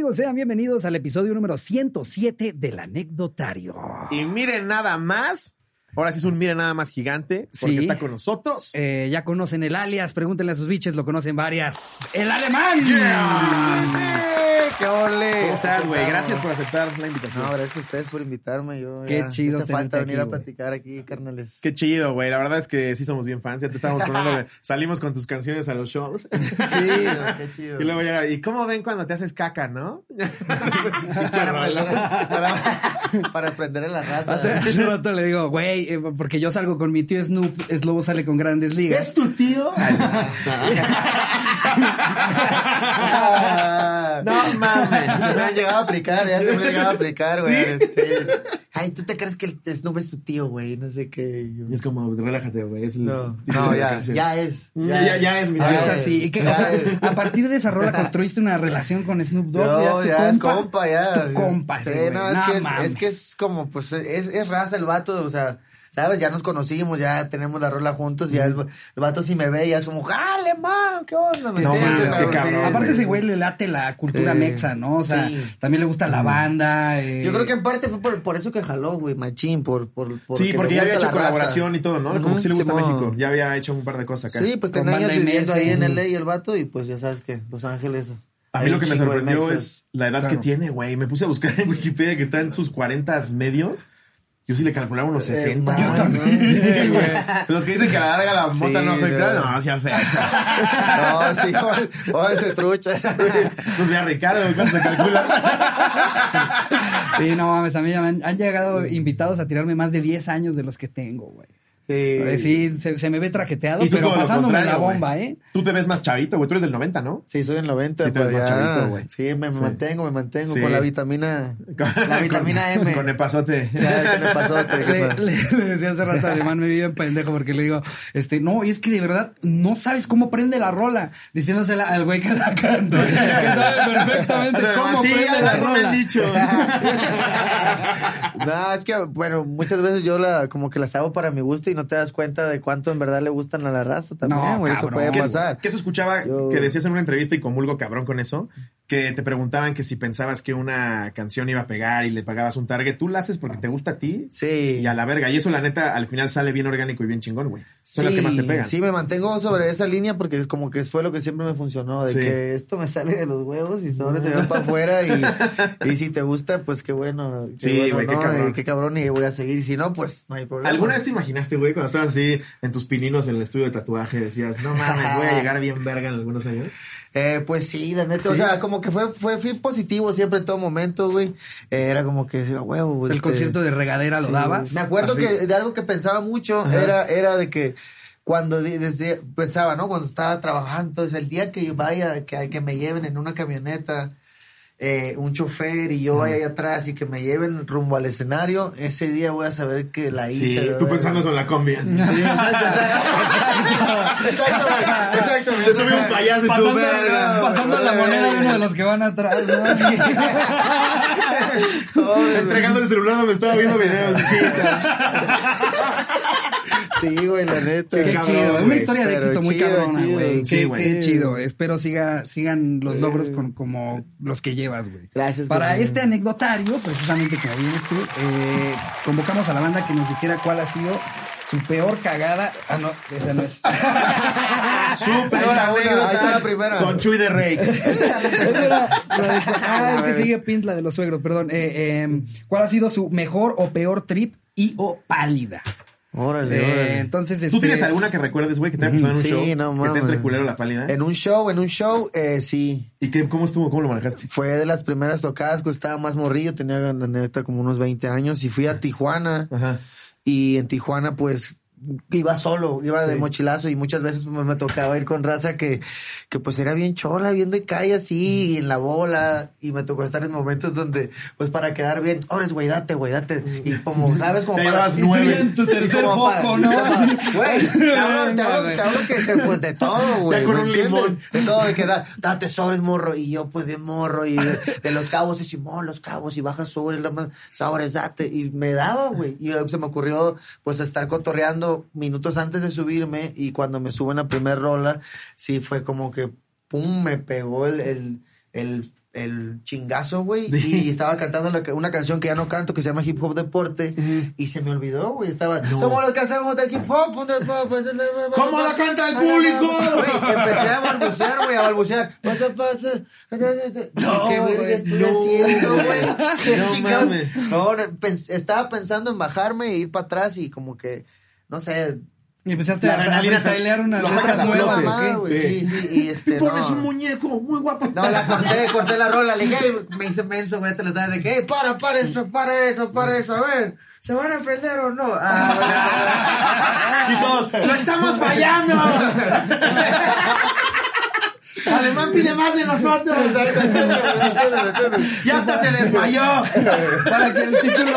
amigos? Sean bienvenidos al episodio número 107 del anecdotario. Y miren nada más. Ahora sí es un miren nada más gigante porque Sí. está con nosotros. Eh, ya conocen el alias, pregúntenle a sus biches, lo conocen varias. ¡El alemán! ¡Qué ole! ¿Cómo estás, güey? Gracias por aceptar la invitación. No, gracias a ustedes por invitarme. Yo, Qué ya, chido Hace falta venir aquí, a platicar aquí, carnales. Qué chido, güey. La verdad es que sí somos bien fans. Ya te estábamos poniendo. salimos con tus canciones a los shows. Sí, qué chido. Y luego llega, ¿y cómo ven cuando te haces caca, no? para, aprender, para, para aprender en la raza. Hace, hace rato le digo, güey, eh, porque yo salgo con mi tío Snoop, Slobo sale con grandes ligas. tu tío? Ah, No mames. Se me han llegado a aplicar, ya se me han llegado a aplicar, güey. Este, Ay, ¿tú te crees que el Snoop es tu tío, güey? No sé qué. Y yo, Y es como, relájate, güey. Es el No, no, la ya, ya es. Ya- ya es mi es. sí. ¿Y qué- o Ya sea, es. a partir de esa rola construiste una relación con Snoop Dogg. No, tu ya es compa, ya. Es tu compa, Sí, no, es, No que es que es como, pues, es, es raza el vato, o sea, ¿sabes? Ya nos conocimos, ya tenemos la rola juntos, ya el, el vato si me ve, ya es como, ¡jale, man! ¿Qué onda? ¿Me No mames, qué Sí. cabrón, Aparte ese güey le late la cultura Sí. mexa, ¿no? O sea, Sí. también le gusta la banda. eh, Yo creo que en parte fue por, por eso que jaló, güey, machín, por, por, Sí, porque ya había hecho raza. colaboración y todo, ¿no? Como que sí le gusta. México. Ya había hecho un par de cosas acá. Sí, pues Con tenía años viviendo ahí en. LA y el vato, y pues ya sabes que Los Ángeles. A mí hay lo que me sorprendió es la edad que tiene, güey. Me puse a buscar en Wikipedia que está en sus 40 medios. Yo sí le calculaba unos 60. Eh, Yo man, también, güey. Los que dicen que a la larga la Sí, mota no afecta, güey. no, sí afecta. No, sí, o, ese trucha. No sé, a Ricardo, ¿cuánto se calcula? Sí, no mames, a mí ya me han, han llegado invitados a tirarme más de 10 años de los que tengo, güey. Eh, Sí, se, se me ve traqueteado, pero pasándome la bomba, ¿eh? Tú te ves más chavito, güey. Tú eres del 90, ¿no? Sí, soy en 90. Sí, te ves pues más ya. chavito, güey. Sí, me, me Sí. mantengo, me mantengo Sí. con la vitamina. La vitamina Con- M. Con el pasote. Ya, ¿qué me pasó? ¿Qué Le, le- le decía hace rato al alemán, me vi en pendejo porque le digo, este, no, y es que de verdad no sabes cómo prende la rola, diciéndosela al güey que la canta, que sabe perfectamente cómo sí, prende la me han rola. dicho. No, es que, bueno, muchas veces yo la, como que las hago para mi gusto y no te das cuenta de cuánto en verdad le gustan a la raza también, No, güey. Eso puede pasar. que eso escuchaba Yo- que decías en una entrevista y comulgo cabrón con eso, que te preguntaban que si pensabas que una canción iba a pegar y le pagabas un target, tú la haces porque te gusta a ti Sí. y a la verga. Y eso la neta al final sale bien orgánico y bien chingón, güey. Son las que más te pegan. Sí, me mantengo sobre esa línea porque como que fue lo que siempre me funcionó, de Sí. que esto me sale de los huevos y sobre se va para afuera y, y si te gusta, pues qué bueno. qué Sí, bueno, güey, qué ¿no? cabrón. Y qué cabrón y voy a seguir. Y si no, pues no hay problema. ¿Alguna vez te imaginaste, güey, cuando estabas así en tus pininos en el estudio de tatuaje, decías, no mames, voy a llegar bien verga en algunos años? Eh, pues sí, la neta. ¿Sí? O sea, como que fue, fue, fui positivo siempre en todo momento, güey. Eh, era como que decía, huevo. El este, concierto de regadera lo sí, dabas. Me acuerdo Así. que de algo que pensaba mucho era, era de que cuando desde, pensaba, ¿no? Cuando estaba trabajando, entonces el día que vaya, que, que me lleven en una camioneta, eh, un chofer y yo vaya ahí atrás y que me lleven rumbo al escenario, ese día voy a saber que la hice. Sí, ¿verdad? tú pensando en la combi. Sí, exacto. Se sube un payaso y tú, Pasando, verga. pasando la moneda de uno de los que van atrás, ¿no? Entregando el celular donde estaba viendo videos. Sí, güey, la neta. Qué cabrón, chido, güey. una historia de éxito muy chido, cabrona, güey. Sí, Qué, chido. Espero siga, sigan los logros con, como los que llevas, güey. Gracias, Para este anecdotario, precisamente como vienes tú, eh, convocamos a la banda que nos dijera cuál ha sido su peor cagada. Ah, no, esa no es. Una, ahí está la primera. Con Chuy de Rey. Ah, es que sigue Pint, la de los suegros, perdón. Eh, eh, ¿Cuál ha sido su mejor o peor trip y o pálida? Órale, Eh, órale. entonces, ¿Tú este, tienes alguna que recuerdes, güey, que te haya pasado en un Sí, show? no que mames. te entre culero la pálida. En un show, en un show, eh, sí. ¿Y qué, cómo estuvo? ¿Cómo lo manejaste? Fue de las primeras tocadas, pues estaba más morrillo, tenía la neta como unos 20 años y fui a Tijuana Ajá. y en Tijuana pues iba solo, iba de mochilazo y muchas veces pues, me tocaba ir con raza que, que pues era bien chola, bien de calle así, y en la bola, y me tocó estar en momentos donde, pues para quedar bien, ahora güey, date, güey, date, y como, ¿sabes? Como para... nueve. ya en tu tercer para- foco, ¿no? Güey, te hablo, te hablo, te hablo que, pues de todo, güey. De todo, de que da, date sobres, morro, y yo pues bien morro, y de, de los cabos, y Simón, los cabos, y bajas más, sobres, date, y me daba, güey, y eh, se me ocurrió, pues, estar cotorreando minutos antes de subirme, y cuando me subo en la primer rola, sí fue como que, pum, me pegó el, el, el el chingazo, güey, Sí. y estaba cantando la una canción que ya no canto, que se llama Hip Hop Deporte, y se me olvidó, güey, estaba, somos los que hacemos del hip hop, pues, ¿Cómo la canta el público? Güey, empecé a balbucear, güey, a balbucear. Pasa, pasa. No, ¿Qué verga estoy no. haciendo, güey? ¿Qué No. No, no, estaba pensando en bajarme e ir para atrás y como que, no sé, Y empezaste La a, a freestylear una lo sacas nueva, flote. mamá, güey, sí, sí, y este, Pones no. un muñeco muy guapo. No, la corté, corté la rola, le dije, me hice menso, güey, te lo sabes de que, "Ey, para, para eso, para eso, para eso, a ver, ¿se van a enfrentar o no? Ah, Y todos, ¡lo estamos fallando! Alemán pide más de nosotros. Ya hasta se desmayó. Para que el título,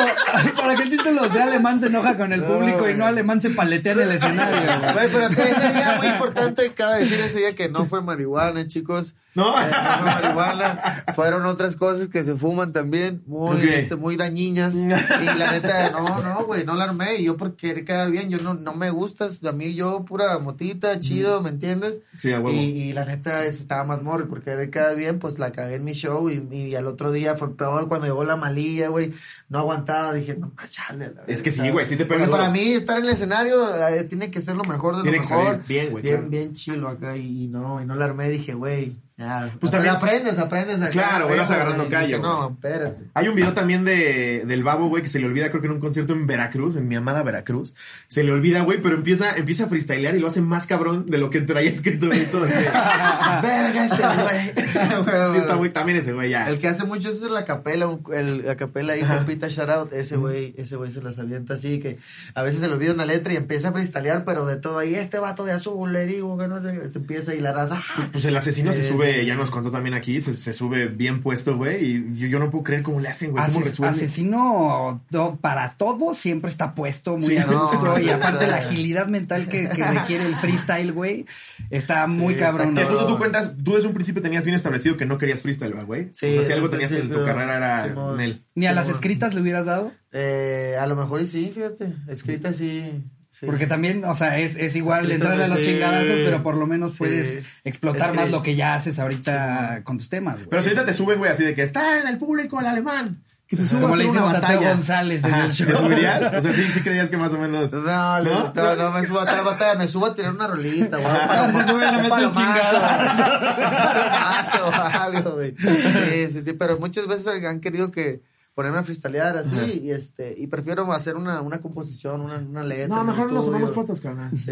para que el título sea alemán se enoja con el público y no alemán se paletea en el escenario. güey. Pero ese día muy importante, cabe decir ese día que no fue marihuana, chicos. No. Eh, no fue marihuana, fueron otras cosas que se fuman también, muy, este, muy dañinas. Y la neta, no, no, güey, no la armé. Y yo por querer quedar bien, yo no, no me gustas. A mí yo pura motita, chido, ¿me entiendes? Sí, a huevo. Y, y la neta, eso estaba más morro. Y por querer quedar bien, pues la cagué en mi show. Y, y al otro día fue peor cuando llegó la malilla, güey. No aguantaba, dije, no, chale. la Es que sí, güey, sí te pega Porque para mí estar en el escenario eh, tiene que ser lo mejor de Tiene lo que mejor. salir bien, güey, Bien, bien chilo acá. Y no, y no la armé. Dije, güey, ya. Pues Pero también- aprendes, aprendes. Claro, güey, vas agarrando callo. No, espérate. Hay un video también de, del babo, güey, que se le olvida, creo que en un concierto en Veracruz, en mi amada Veracruz. Se le olvida, güey, pero empieza, empieza a freestylear y lo hace más cabrón de lo que traía escrito y todo. Verga ese güey. sí, está muy, también ese güey ya. El que hace mucho eso es la capela, el, la capela ahí, compita shout out, ese güey, ese güey se las avienta así, que a veces se le olvida una letra y empieza a freestylear, pero de todo ahí, este vato de azul, le digo, que no sé, se empieza y la raza, ¡ah! Pues el asesino se Sí, sube, sí. ya nos contó también aquí, se, se sube bien puesto, güey, y yo, yo no puedo creer cómo le hacen, güey, cómo Ases- resuelve. asesino para todo siempre está puesto muy Sí, a gusto no, y sí, aparte la agilidad mental que, que requiere el freestyle, güey, está muy está cabrón. ¿no? justo tú cuentas, tú desde un principio tenías bien establecido que no querías freestyle, ¿verdad, güey. Sí, o sea, si algo tenías en tu carrera era en él. Ni a Sí, las escritas le hubieras dado. Eh, a lo mejor y sí, fíjate, escrita sí. Sí. Porque también, o sea, es, es igual Escritas, entrarle a los sí. chingadazos, pero por lo menos Sí. puedes explotar Es más lo que ya haces ahorita con tus temas, güey. Pero si ahorita te suben, güey, así de que está en el público el alemán. Que se suba Como a le hacer una hicimos a Teo. González en Ajá, el show. ¿Te subirías? O sea, sí, sí creías que más o menos. No, le- ¿No? no, no, me subo a tal batalla, me subo a tirar una rolita, güey. Ah, se sube, le mete un chingado. o algo, güey. Sí, sí, sí, pero muchas veces han querido que ponerme a freestylear así y este y prefiero hacer una, una composición, una, una letra. No, mejor nos tomamos fotos, carnal. Sí,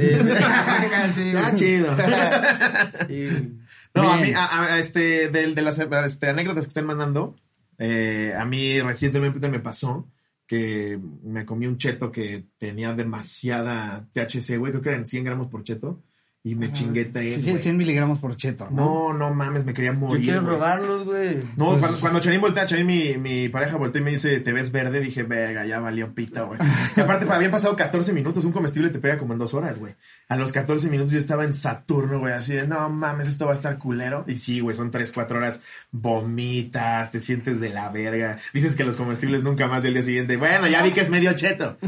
sí, Ah, chido. Sí. No, a mí, a, a- este, de, de las este, anécdotas que estén mandando, eh, a mí recientemente me pasó que me comí un cheto que tenía demasiada THC, güey, creo que eran 100 gramos por cheto, y me chingué tres, Sí, sí, güey. 100 miligramos por cheto. ¿no? No, no mames, me quería Yo morir. quiero güey. probarlos, güey. No, Pues- cuando, cuando Charín voltea, Charín, mi, mi pareja voltea y me dice, te ves verde, dije, verga, ya valió pita, güey. Y aparte, pa- habían pasado 14 minutos, un comestible te pega como en dos horas, güey. A los 14 minutos yo estaba en Saturno, güey, así de, no mames, esto va a estar culero. Y sí, güey, son 3, 4 horas, vomitas, te sientes de la verga. Dices que los comestibles nunca más del día siguiente. Bueno, ya vi que es medio cheto.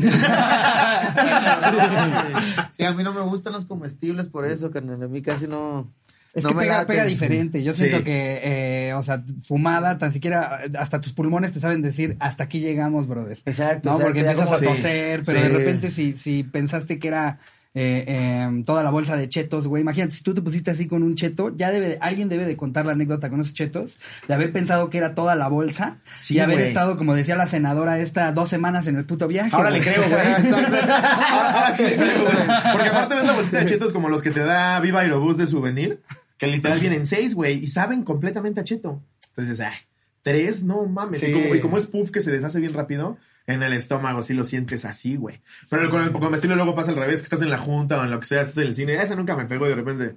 Sí, a mí no me gustan los comestibles por eso, carnal. A mí casi no. Es no que me pega, pega diferente. Yo siento Sí. que, eh, o sea, fumada, tan siquiera, hasta tus pulmones te saben decir, hasta aquí llegamos, brother. Exacto. No, exacto, porque empiezas como- a Sí, toser, pero de repente si, si pensaste que era eh, eh, toda la bolsa de chetos, güey, imagínate, si tú te pusiste así con un cheto, ya debe, alguien debe de contar la anécdota con esos chetos, de haber pensado que era toda la bolsa Sí, y haber güey. estado, como decía la senadora, esta dos semanas en el puto viaje. Ahora le creo, güey. Ahora, ahora sí le creo, güey. Porque aparte ves la bolsita de chetos como los que te da Viva Aerobús de souvenir, que literal vienen seis, güey, y saben completamente a cheto. Entonces, ay, tres, no mames. Sí. Y, como, y como es puff que se deshace bien rápido, en el estómago sí lo sientes así, güey. Pero con el comestible luego pasa al revés, que estás en la junta o en lo que sea, estás en el cine, esa nunca me pegó y de repente,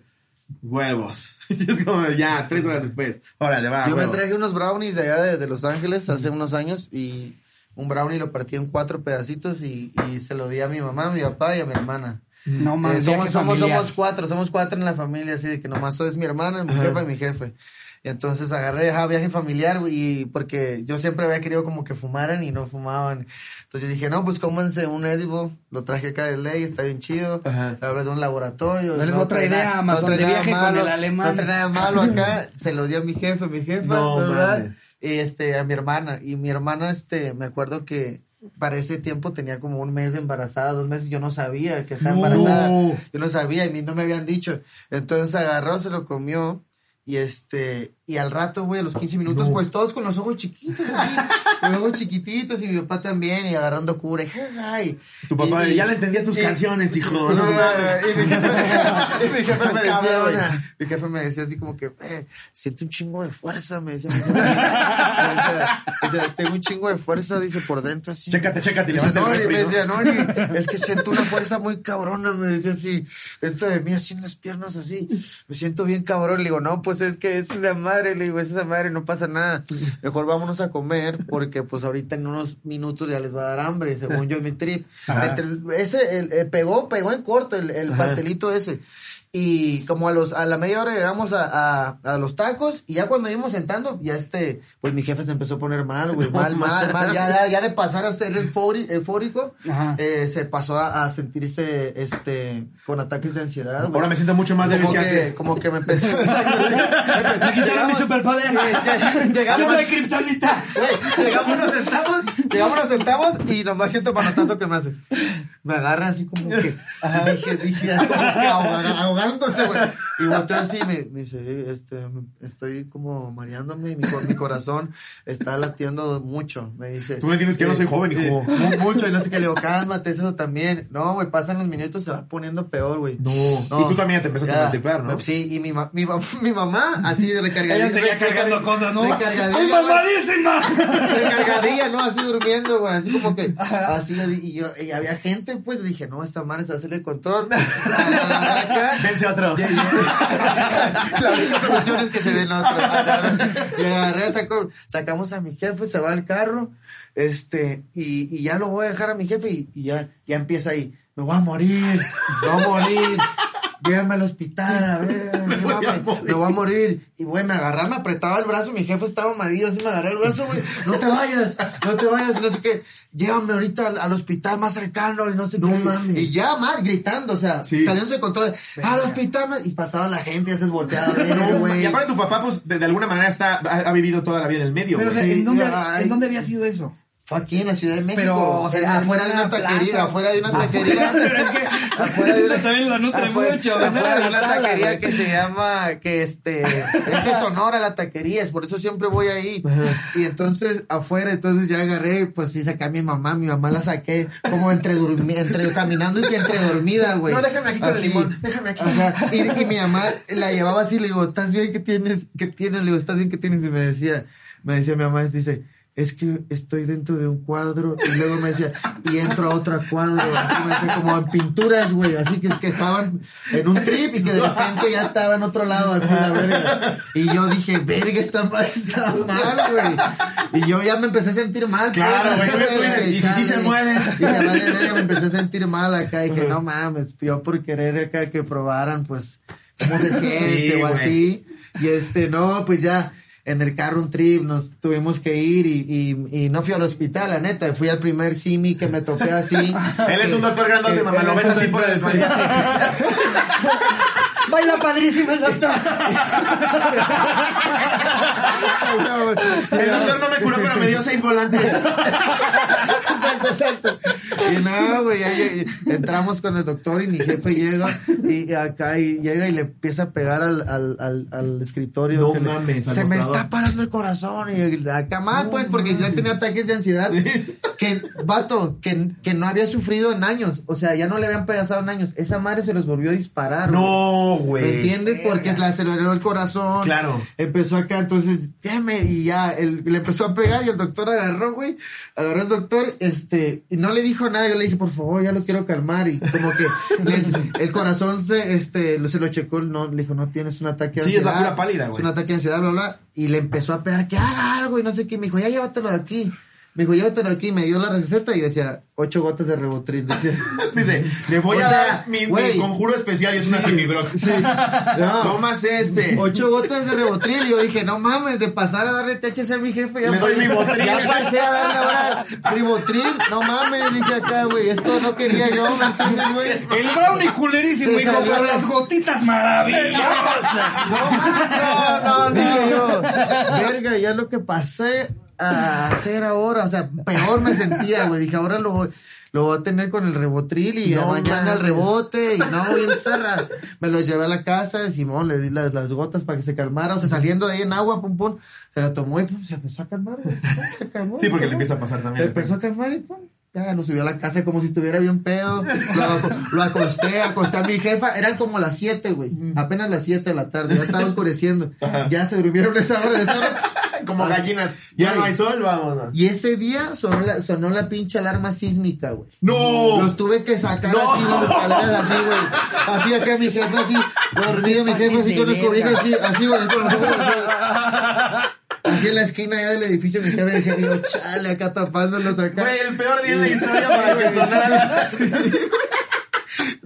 huevos. Y es como, ya, tres horas después, órale, va, Yo me traje unos brownies de allá de, de Los Ángeles hace unos años y un brownie lo partí en cuatro pedacitos y, y se lo di a mi mamá, a mi papá y a mi hermana. No Eh, mames, somos, somos, somos cuatro, somos cuatro en la familia, así de que nomás es mi hermana, mi jefa y mi jefe. Entonces agarré, ajá, viaje familiar, y porque yo siempre había querido como que fumaran y no fumaban. Entonces dije, no, pues cómanse un edible, lo traje acá de ley, está bien chido. Ajá. Hablé de un laboratorio. No les no otra trae idea, nada- Amazon, trae de viaje con el alemán. No trae nada malo acá. Se lo di a mi jefe, mi jefa, No, ¿verdad? Y este, a mi hermana. Y mi hermana, este, me acuerdo que para ese tiempo tenía como un mes de embarazada, dos meses, yo no sabía que estaba No. embarazada. Yo no sabía y a mí no me habían dicho. Entonces agarró, se lo comió. Y este, y al rato, güey, a los 15 minutos, No. pues todos con los ojos chiquitos, así, con los ojos chiquititos, y mi papá también, y agarrando cura, y, Tu papá, y- ya le entendía tus y- canciones, hijo. no, No, mames. y mi jefe, y mi jefe me decía, güey, mi jefe me decía así como que, eh, siento un chingo de fuerza, me decía. Me decía, me decía, tengo un chingo de fuerza, dice, por dentro así. Chécate, chécate, no, y me decía, no, ni- es que siento una fuerza muy cabrona, me decía así, dentro de mí así en las piernas así, me siento bien cabrón, le digo, no, pues es que es esa madre, le digo, es esa madre, no pasa nada, mejor vámonos a comer, porque pues ahorita en unos minutos ya les va a dar hambre, según yo en mi trip. Entre- ese, el, el pegó, pegó en corto el, el pastelito ese. Y como a los a la media hora llegamos a, a, a los tacos y ya cuando íbamos sentando, ya este, pues mi jefe se empezó a poner mal, güey, mal, mal, mal, ya, ya, ya de pasar a ser eufórico, eh, se pasó a, a sentirse, este, con ataques de ansiedad, güey. Ahora me siento mucho más débil como que que, antes. como que me empezó Aquí llega mi superpoder. Llegamos- Hablo de kriptonita. Llegamos, nos sentamos, llegamos, nos sentamos y nomás siento manotazo que me hace. Me agarra así como que, dije, dije, como que ahoga- ahogándose, güey. Y volteó así, me, me dice, "Eh, este, estoy como mareándome y mi, co- mi corazón está latiendo mucho, me dice. Tú me entiendes que yo no soy joven, hijo. eh, mu- mucho, y no sé qué, le digo, cálmate, eso también. No, güey, pasan los minutos, se va poniendo peor, güey. No. Y tú también te empezaste a multiplicar, ¿no? Sí, y mi, ma- mi, ma- mi mamá, así de recargadilla. Ella seguía recargadilla- cargando cosas, ¿no? Recargadilla, ¡Ay, mamadísima! recargadilla, ¿no? Así durmiendo, güey. Así como que, así, y yo, y había gente, pues, dije, no, esta madre se hacer el control. Otro. Ya, ya. La única solución es que se den otro. Y agarré, saco, sacamos a mi jefe, se va al carro, este, y, y ya lo voy a dejar a mi jefe y, y ya, ya empieza ahí. Me voy a morir, me voy a morir. Llévame al hospital, a ver, llévame, me voy a morir. Y güey, me agarraba, me apretaba el brazo, mi jefe estaba amadillo, así me agarré el brazo, güey, no te vayas, no te vayas, no sé qué, llévame ahorita al, al hospital más cercano, y no sé No qué. mames. Y ya mal, gritando, o sea, Sí. saliendo de control, al hospital, y pasaba la gente, a ver, No, güey. y aparte tu papá, pues, de, de alguna manera está, ha, ha vivido toda la vida en el medio, Pero, o güey. sea, ¿en, dónde, ay. ¿en dónde había sido eso? Fue aquí en la Ciudad de México. Pero, o sea, afuera de una taquería, afuera de una taquería. pero es que afuera de una, también lo nutre mucho. afuera de una taquería que se llama, que este, es de Sonora la taquería, es por eso siempre voy ahí. Y entonces, afuera, entonces ya agarré, pues sí saqué a mi mamá, mi mamá la saqué como entre entre caminando y entre dormida, güey. No, déjame aquí con el limón, déjame aquí. Ajá. Y, y mi mamá la llevaba así, le digo, ¿estás bien? ¿Qué tienes? ¿Qué tienes? Le digo, ¿estás bien? ¿Qué tienes? Y me decía, me decía mi mamá, dice, es que estoy dentro de un cuadro. Y luego me decía, y entro a otro cuadro. Así me decía, como en pinturas, güey. Así que es que estaban en un trip y que de repente ya estaba en otro lado, así la verga. Y yo dije, verga, está mal, está mal, güey. Y yo ya me empecé a sentir mal. Claro, pues, güey, tú eres, y si sí se muere. Dije, vale, verga, me empecé a sentir mal acá. Y dije, no mames, yo por querer acá que probaran, pues, cómo se siente Sí, o güey. así. Y este, no, pues ya en el carro un trip nos tuvimos que ir y, y, y no fui al hospital, la neta. Fui al primer simi que me topé así. Él es un doctor grandote, Eh, mamá, lo es ves así por el... Baila padrísimo el doctor. El doctor no me curó, pero me dio seis volantes. exacto, exacto. Y no, güey, entramos con el doctor y mi jefe llega y acá y llega y le empieza a pegar al, al, al, al escritorio. No que mames, Se me está parando el corazón y acá mal, pues, porque ya tenía ataques de ansiedad. Que, vato, que, que no había sufrido en años. O sea, ya no le habían pedazado en años. Esa madre se los volvió a disparar. güey. No, ¿Me güey. entiendes? Porque le aceleró el corazón. Claro. Empezó acá, entonces, déjame, y ya, él, le empezó a pegar y el doctor agarró, güey. Agarró el doctor, este, y no le dijo nada. Yo le dije, por favor, ya lo quiero calmar. Y como que le- el corazón se, este, lo- se lo checó, no, le dijo, no tienes un ataque de Sí, es la ansiedad. cura pálida, güey. Es un ataque de ansiedad, bla, bla. Y le empezó a pegar que haga algo y no sé qué. Me dijo, ya llévatelo de aquí. Me dijo, llévatelo aquí. Me dio la receta y decía, ocho gotas de rebotril. Decía. Dice, le voy O a sea, dar mi, conjuro especial y es una semibroc. Sí. No. Tomas este. Ocho gotas de ribotril. Y yo dije, no mames, de pasar a darle THC a mi jefe. Ya Le doy ribotril. Ya pasé a darle ahora ribotril. No mames, dije acá, güey. Esto no quería yo, ¿me entiendes, güey? El brownie culerísimo, hijo, salió con las gotitas maravillosas. No, no, no. Dije yo, verga, ya lo que pasé a hacer ahora, o sea, peor me sentía, güey. Dije, ahora lo voy, lo voy a tener con el rebotril y No mañana el rebote y no, bien cerra. Me lo llevé a la casa de Simón, le di las, las gotas para que se calmara, o sea, saliendo de ahí en agua, pum, pum, se lo tomó y pum, se empezó a calmar, güey. Se calmó. Sí, porque se le empieza a pasar Se también. empezó a calmar y pum. Ya lo subió a la casa como si estuviera bien pedo. Lo, lo acosté, acosté a mi jefa. Eran como las 7, güey. Apenas las 7 de la tarde. Ya estaba oscureciendo. Ya se durmieron esa hora, esa hora. Como Ay, gallinas. Ya güey. no hay sol, vámonos. Y ese día sonó la, sonó la pinche alarma sísmica, güey. ¡No! Los tuve que sacar No. así, las escaleras así, güey. Así acá mi jefe, así, dormido mi jefe, así de con el cobija, así, así, güey, con los ojos así. Así en la esquina ya del edificio, mi jefe, dije, yo, chale, acá tapándolos acá. Güey, el peor día en la historia para que sonara la...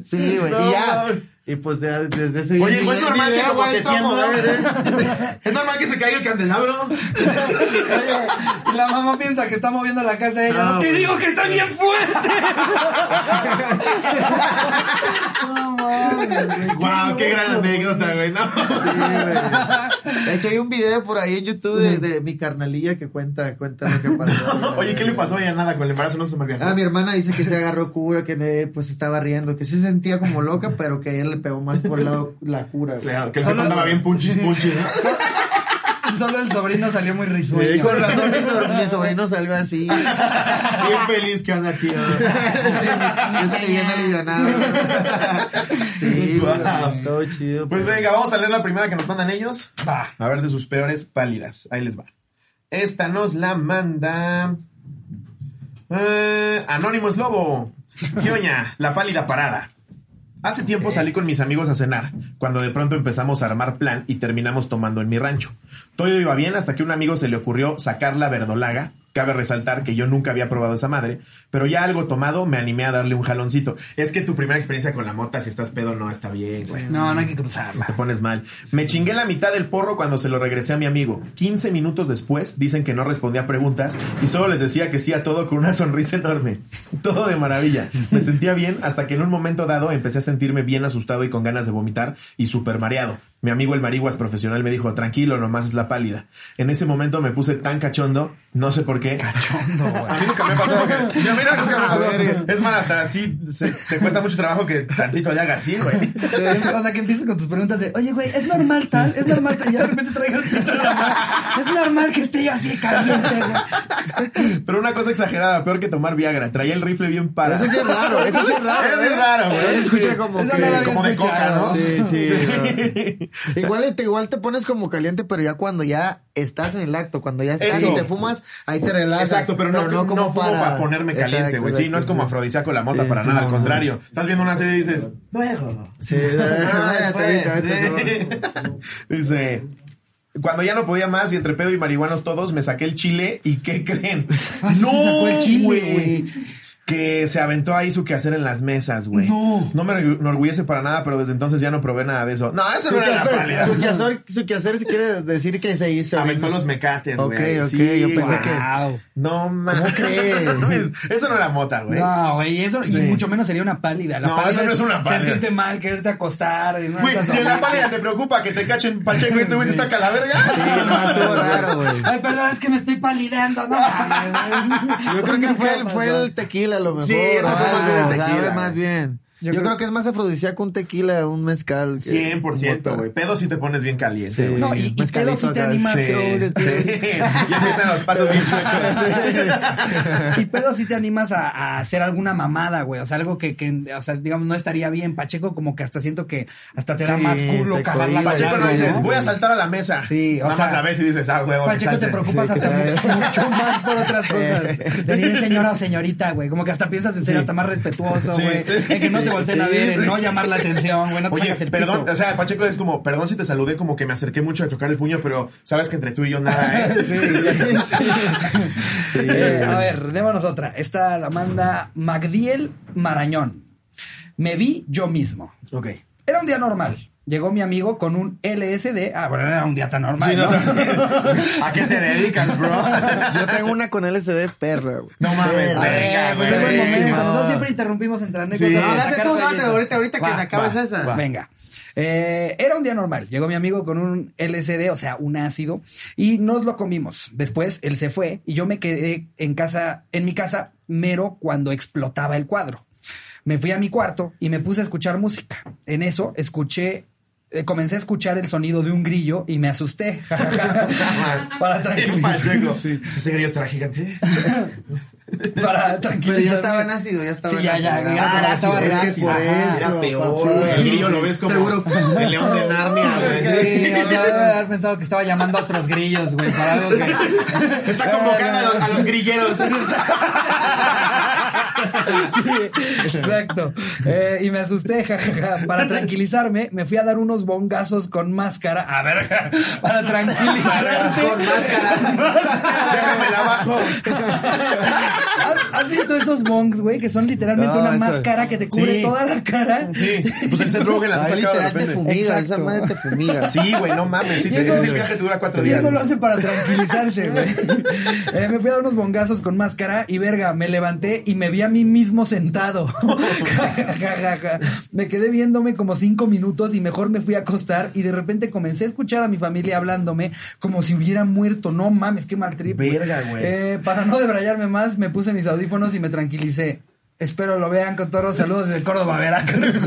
Sí, güey, No, y ya. Y pues desde ese día. Oye, pues es normal que como que a mover, ¿eh? Es normal que se caiga el candelabro. Oye, la mamá piensa que está moviendo la casa de ella. No, No, te digo que está bien fuerte. no mames, Wow, qué gran anécdota, güey. No. Sí, güey. De hecho, hay un video por ahí en YouTube de, de mi carnalilla que cuenta, cuenta lo que pasó. Oye, ¿qué le pasó? Ya nada, con el embarazo no se me Ah, mi hermana dice que se agarró cura, que me, pues estaba riendo, que se sentía como loca, pero que a ella le pegó más por el lado la cura. O güey. sea, que feto andaba bien punchis, punchis, ¿no? Solo el sobrino salió muy risueño. Sí, con razón mi sobrino, mi sobrino salió así. Bien feliz que anda aquí. ¿no? Yo te bien alivianado. Sí, estuvo chido. Pues pero- venga, vamos a leer la primera que nos mandan ellos. Va. A ver de sus peores pálidas. Ahí les va. Esta nos la manda. Eh, Anónimos Lobo. Kioña, la pálida parada. Hace tiempo salí con mis amigos a cenar, cuando de pronto empezamos a armar plan y terminamos tomando en mi rancho. Todo iba bien hasta que a un amigo se le ocurrió sacar la verdolaga. Cabe resaltar que yo nunca había probado esa madre, pero ya algo tomado me animé a darle un jaloncito. Es que tu primera experiencia con la mota, si estás pedo, no está bien, güey. No, no hay que cruzarla. Te pones mal. Me chingué la mitad del porro cuando se lo regresé a mi amigo. 15 minutos después dicen que no respondía a preguntas y solo les decía que sí a todo con una sonrisa enorme. Todo de maravilla. Me sentía bien hasta que en un momento dado empecé a sentirme bien asustado y con ganas de vomitar y súper mareado. Mi amigo el marihuas profesional me dijo, tranquilo, nomás es la pálida. En ese momento me puse tan cachondo, no sé por qué. Cachondo, güey. A mí nunca me ha pasado que... Yo, mira, nunca me ha pasado. Es más, hasta así se- te cuesta mucho trabajo que tantito le hagas así, güey. O sea, que empieces con tus preguntas de, oye, güey, ¿es normal tal? ¿Es normal tal? Y de repente traiga el pito. Es normal que esté yo así caliente, güey. Pero una cosa exagerada, peor que tomar Viagra. Traía el rifle bien para. Eso sí es raro, eso sí es raro. Es bien ¿eh? raro, güey. Se escucha como Eso que... como de coca. ¿no? Sí, sí. no. igual, te, igual te pones como caliente, pero ya cuando ya estás en el acto, cuando ya estás Eso. y te fumas, ahí te relajas. Exacto, pero no, no, fumo para, ponerme caliente, güey. Sí, no es como sí. afrodisíaco la mota Sí, para sí, nada, no, al no. contrario. Estás viendo una serie y dices, luego. Sí, Ah, no. Dice. Cuando ya no podía más y entre pedo y marihuanos todos, me saqué el chile y ¿qué creen? Ah, chile, güey. Que se aventó ahí su quehacer en las mesas, güey. No. No me enorgullece para nada, pero desde entonces ya no probé nada de eso. No, eso Su no era la pálida. su quehacer, su quehacer si quiere decir que se hizo. Aventó los mecates, Ok, güey. ok, Sí, yo pensé que-. No mames. crees? Eso no era mota, güey. No, güey, eso, y mucho menos sería una pálida. La No, pálida eso no es una pálida. Sentirte mal, quererte acostar. Güey, si en la pálida te preocupa que te cachen Pacheco y este güey te saca la verga. Sí, no, estuvo raro, güey. Ay, perdón, es que me estoy palideando, no mames. Yo creo que fue el, fue el tequila a lo mejor. Sí, eso fue más bien algo, tequila, sabe más bien. Yo Yo, creo- creo que es más afrodisíaco un tequila, un mezcal. que 100%, mota. güey. Pedo si te pones bien caliente, Sí. güey. No, y, y pedo si te animas. Sí, sí. Ya empiezan los pasos bien chuecos. Y pedo si te animas a, a hacer alguna mamada, güey. O sea, algo que, que, o sea, digamos, no estaría bien. Pacheco, como que hasta siento que hasta te da Sí, más culo cagar la. Pacheco no dices, ¿no? voy a saltar a la mesa. Sí, o Nada sea, más la ves y dices, ah, que Pacheco te preocupas Sí, hasta mucho más por otras cosas. Le diré señora o señorita, güey. Como que hasta piensas en ser hasta más respetuoso, Sí. güey. En que no te te volteen a ver, en no llamar la atención, güey, no te Oye, el perdón, pito. o sea, Pacheco es como, perdón si te saludé, como que me acerqué mucho a tocar el puño, pero sabes que entre tú y yo nada, ¿eh? Sí. Eh, a ver, démonos otra. Esta la manda Magdiel Marañón. Me vi yo mismo. Ok. Era un día normal. Llegó mi amigo con un LSD. Ah, bueno, era un día tan normal. Sí, no, ¿no? ¿A qué te dedicas, bro? Yo tengo una con LSD perra, güey. No mames, venga, güey. No. Nosotros siempre interrumpimos entre anécdotas. Sí. No, date tú, date, ahorita- ahorita que te acabes va, esa. va. Venga. Eh, era un día normal. Llegó mi amigo con un LSD, o sea, un ácido, y nos lo comimos. Después él se fue y yo me quedé en casa, en mi casa, mero cuando explotaba el cuadro. Me fui a mi cuarto y me puse a escuchar música. En eso escuché, eh, comencé a escuchar el sonido de un grillo y me asusté. Para El tranquilizar. Pacheco. Ese grillo estará gigante. Para tranquilizar. Pero ya estaba en ácido, ya estaba Sí, ya, ya, ya, Ah, estaba era ácido. por Ajá. eso. Era peor. El grillo lo ves como Seguro. el león de Narnia, güey. Sí, debe haber pensado que estaba llamando a otros grillos, güey, para algo que... Está convocando a los, a los grilleros. Sí, exacto. Eh, y me asusté, jajaja. Para tranquilizarme, me fui a dar unos bongazos con máscara. A ver, para tranquilizarte. Con máscara. Déjame la abajo. ¿Has, has visto esos bongs, güey? Que son literalmente No, una eso- máscara que te cubre Sí. toda la cara. Sí, pues el Seth Rogen la Ahí sacaba de te fumiga, esa Exacto. madre te fumiga. Sí, güey, no mames. Sí, Y ese eso- es el viaje que dura cuatro Y días. eso lo hace para tranquilizarse, güey. Eh, me fui a dar unos bongazos con máscara y verga, me levanté y me vi a mí mismo sentado. Me quedé viéndome como cinco minutos y mejor me fui a acostar y de repente comencé a escuchar a mi familia hablándome como si hubiera muerto. No mames, qué mal trip. Verga, güey. Eh, para no debrayarme más, me puse mis audífonos y me tranquilicé. Espero lo vean con todos saludos de Córdoba, Veracruz.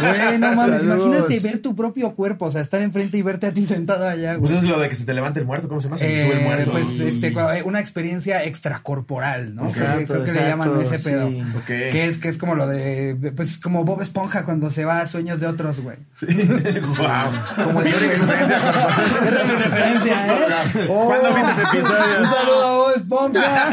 Güey, no mames, Saludos. imagínate ver tu propio cuerpo, o sea, estar enfrente y verte a ti sentado allá, güey. Pues eso es lo de que se te levante el muerto, ¿cómo se llama? Se Eh, sube el muerto. pues este eh, una experiencia extracorporal, ¿no? Creo que- Exacto, creo que le exacto, llaman ese sí. pedo. Ok. Que es que es como lo de pues como Bob Esponja cuando se va a sueños de otros, güey. wow. Como el referencia, es mi referencia, ¿eh? ¿Cuándo viste ese episodio? Un saludo a Bob Esponja.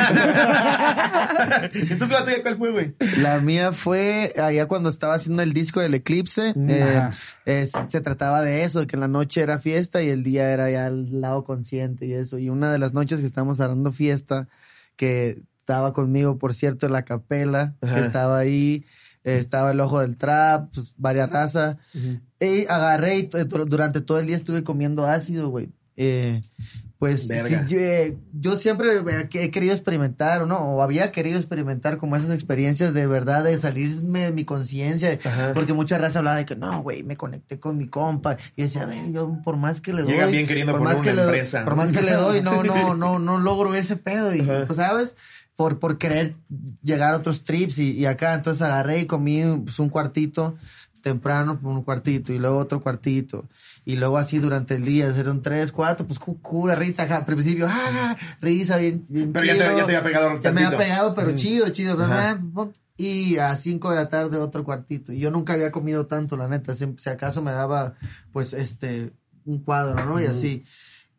Entonces la tuya, ¿cuál fue, güey? La mía fue allá cuando estaba haciendo el disco del Eclipse. Mm, eh, es- se trataba de eso, de que en la noche era fiesta y el día era ya el lado consciente y eso. Y una de las noches que estábamos dando fiesta, que estaba conmigo, por cierto, en la capela, Ajá. que estaba ahí, eh, estaba el ojo del trap, pues, varias razas. Y agarré y durante todo el día estuve comiendo ácido, güey. Eh, pues sí, yo, eh, yo siempre eh, que he querido experimentar, ¿o ¿no? O había querido experimentar como esas experiencias de verdad, de salirme de mi conciencia. Porque mucha raza hablaba de que no, güey, me conecté con mi compa. Y decía, a ver, yo por más que le doy. Llegan bien queriendo por más que una le doy- empresa, Por ¿no? más que le doy, no, no, no, no logro ese pedo. Y, Ajá. pues, ¿sabes? Por, por querer llegar a otros trips y, y acá. Entonces agarré y comí pues, un cuartito temprano por un cuartito y luego otro cuartito y luego así durante el día fueron tres cuatro pues cu- cura risa ajá, al principio ah risa bien, bien Pero ya te- chido. ya te había pegado Ya me había pegado pero Mm. chido chido Ajá. y a cinco de la tarde otro cuartito y yo nunca había comido tanto la neta siempre- si acaso me daba pues este un cuadro no y así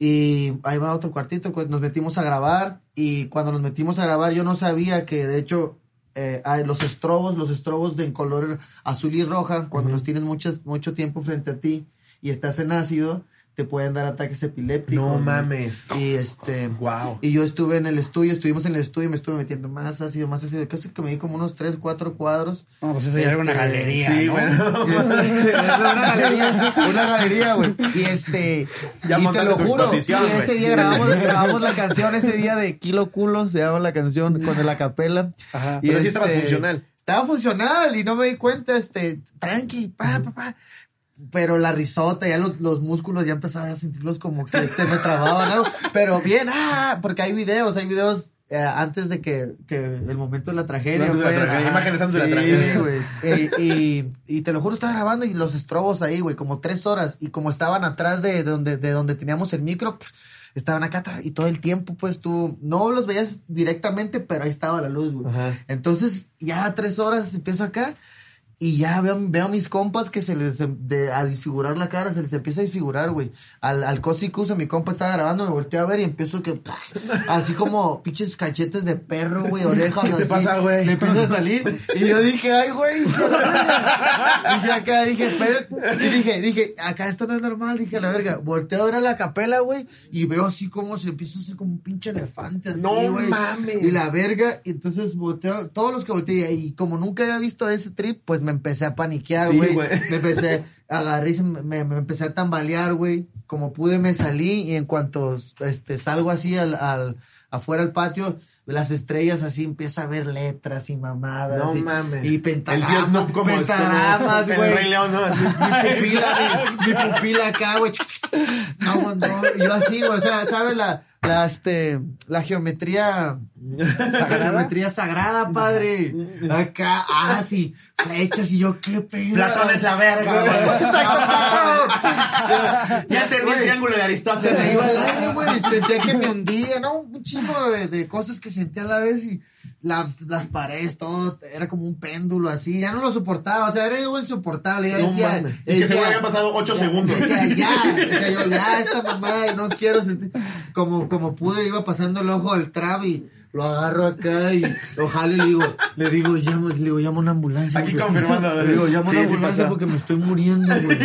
y ahí va otro cuartito, pues nos metimos a grabar y cuando nos metimos a grabar yo no sabía que de hecho eh, hay los estrobos, los estrobos de en color azul y roja, cuando los tienes muchas, mucho tiempo frente a ti y estás en ácido, te pueden dar ataques epilépticos. No mames. Y este... Wow. Y yo estuve en el estudio, estuvimos en el estudio y me estuve metiendo más ácido, más ácido. Casi que me di como unos 3, 4 cuadros. No, pues eso ya era una Este, galería, Sí, ¿no? bueno. Este, era una galería, una galería, güey. Y este, Ya y te lo juro, y ese día grabamos, grabamos la canción ese día de Kilo Culo, se llama la canción con el acapela. Ajá. Y Pero sí estaba este, funcional. Estaba funcional y no me di cuenta, este, tranqui, pa, pa, pa. Pero la risota, ya los, los músculos ya empezaba a sentirlos como que se me trababan, algo. Pero bien, ah, porque hay videos, hay videos eh, antes de que, que el momento de la tragedia. Antes de la pues. tragedia, imágenes antes de la tragedia. güey. Eh, y, y te lo juro, estaba grabando y los estrobos ahí, güey, como tres horas. Y como estaban atrás de, de donde, de donde teníamos el micro, pues, estaban acá. Y todo el tiempo, pues tú no los veías directamente, pero ahí estaba la luz, güey. Entonces, ya tres horas empiezo acá. Y ya veo, veo a mis compas que se les, em- de, a disfigurar la cara, se les empieza a disfigurar, güey. Al, al Cosicus, a mi compa estaba grabando, me volteé a ver y empiezo que, así como pinches cachetes de perro, güey, orejas ¿Qué te así. pasa, güey? Le empieza a salir. Y yo dije, ay, güey. Dije acá, dije, pero, y dije, dije, acá esto no es normal, dije, la verga. Volteo a ver a la capela, güey, y veo así como se empieza a hacer como un pinche elefante, así, No mames. Y la verga, y entonces volteo, todos los que volteé, y como nunca había visto ese trip, pues me empecé a paniquear, güey. me empecé, agarré me, me- empecé a tambalear, güey. Como pude me salí, y en cuanto, este, salgo así al, al, afuera al patio, las estrellas así, empiezo a ver letras y mamadas. No y, mames. Y pentagramas, no como pentagramas, güey. León, ¿no? Mi pupila, mi, mi pupila acá, güey. No, no, yo así, güey, o sea, ¿sabes la, la, este, la geometría, la geometría sagrada, padre? Acá, ah, sí, flechas y yo, qué pedo. Platón es la verga, güey. Exacto. Ya entendí el triángulo de Se Aristóteles. me iba el aire, güey. Sentía que me hundía, ¿no? Un chingo de, de cosas que sentía a la vez y las, las paredes, todo, era como un péndulo así. Ya no lo soportaba, o sea, era algo insoportable. Ya No decía, que decía- seguro habían pasado ocho ya- segundos. Decía, ya, decía yo, ya, esta mamada, no quiero sentir. Como, como pude, iba pasando el ojo del trap y lo agarro acá y lo jalo y le digo, le digo, llamo, le digo, llamo a una ambulancia. Aquí porque- confirmando. Le digo, llamo a Sí, una ambulancia porque me estoy muriendo, güey.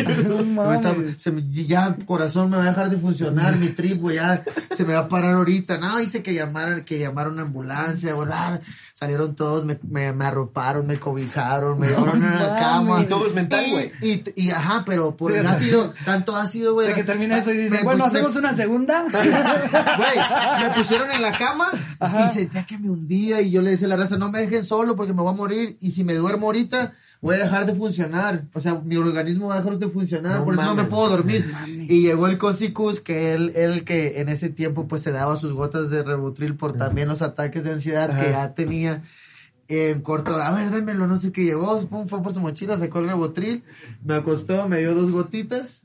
No Me está- mames. se me- ya corazón me va a dejar de funcionar mi trip, güey, ya se me va a parar ahorita. No, hice que llamaran, que llamaron una ambulancia, güey. Salieron todos, me, me, me arroparon, me cobijaron, me llevaron a la cama. Y todo es mental, güey. Y, y, ajá, pero por Sí, el ácido, tanto ácido, güey. Que termina eso y dice, Me- bueno, ¿hacemos una segunda? Güey, me pusieron en la cama y sentía que me hundía y yo le decía a la raza, no me dejen solo porque me voy a morir y si me duermo ahorita voy a dejar de funcionar. O sea, mi organismo va a dejar de funcionar, No por eso no me puedo dormir. Y llegó el Cosicus, que él, él que en ese tiempo pues se daba sus gotas de Rebutril por también los ataques de ansiedad que ya tenía. En corto, a ver, démelo, no sé qué llegó, pum, fue por su mochila, sacó el Rebutril, me acostó, me dio dos gotitas,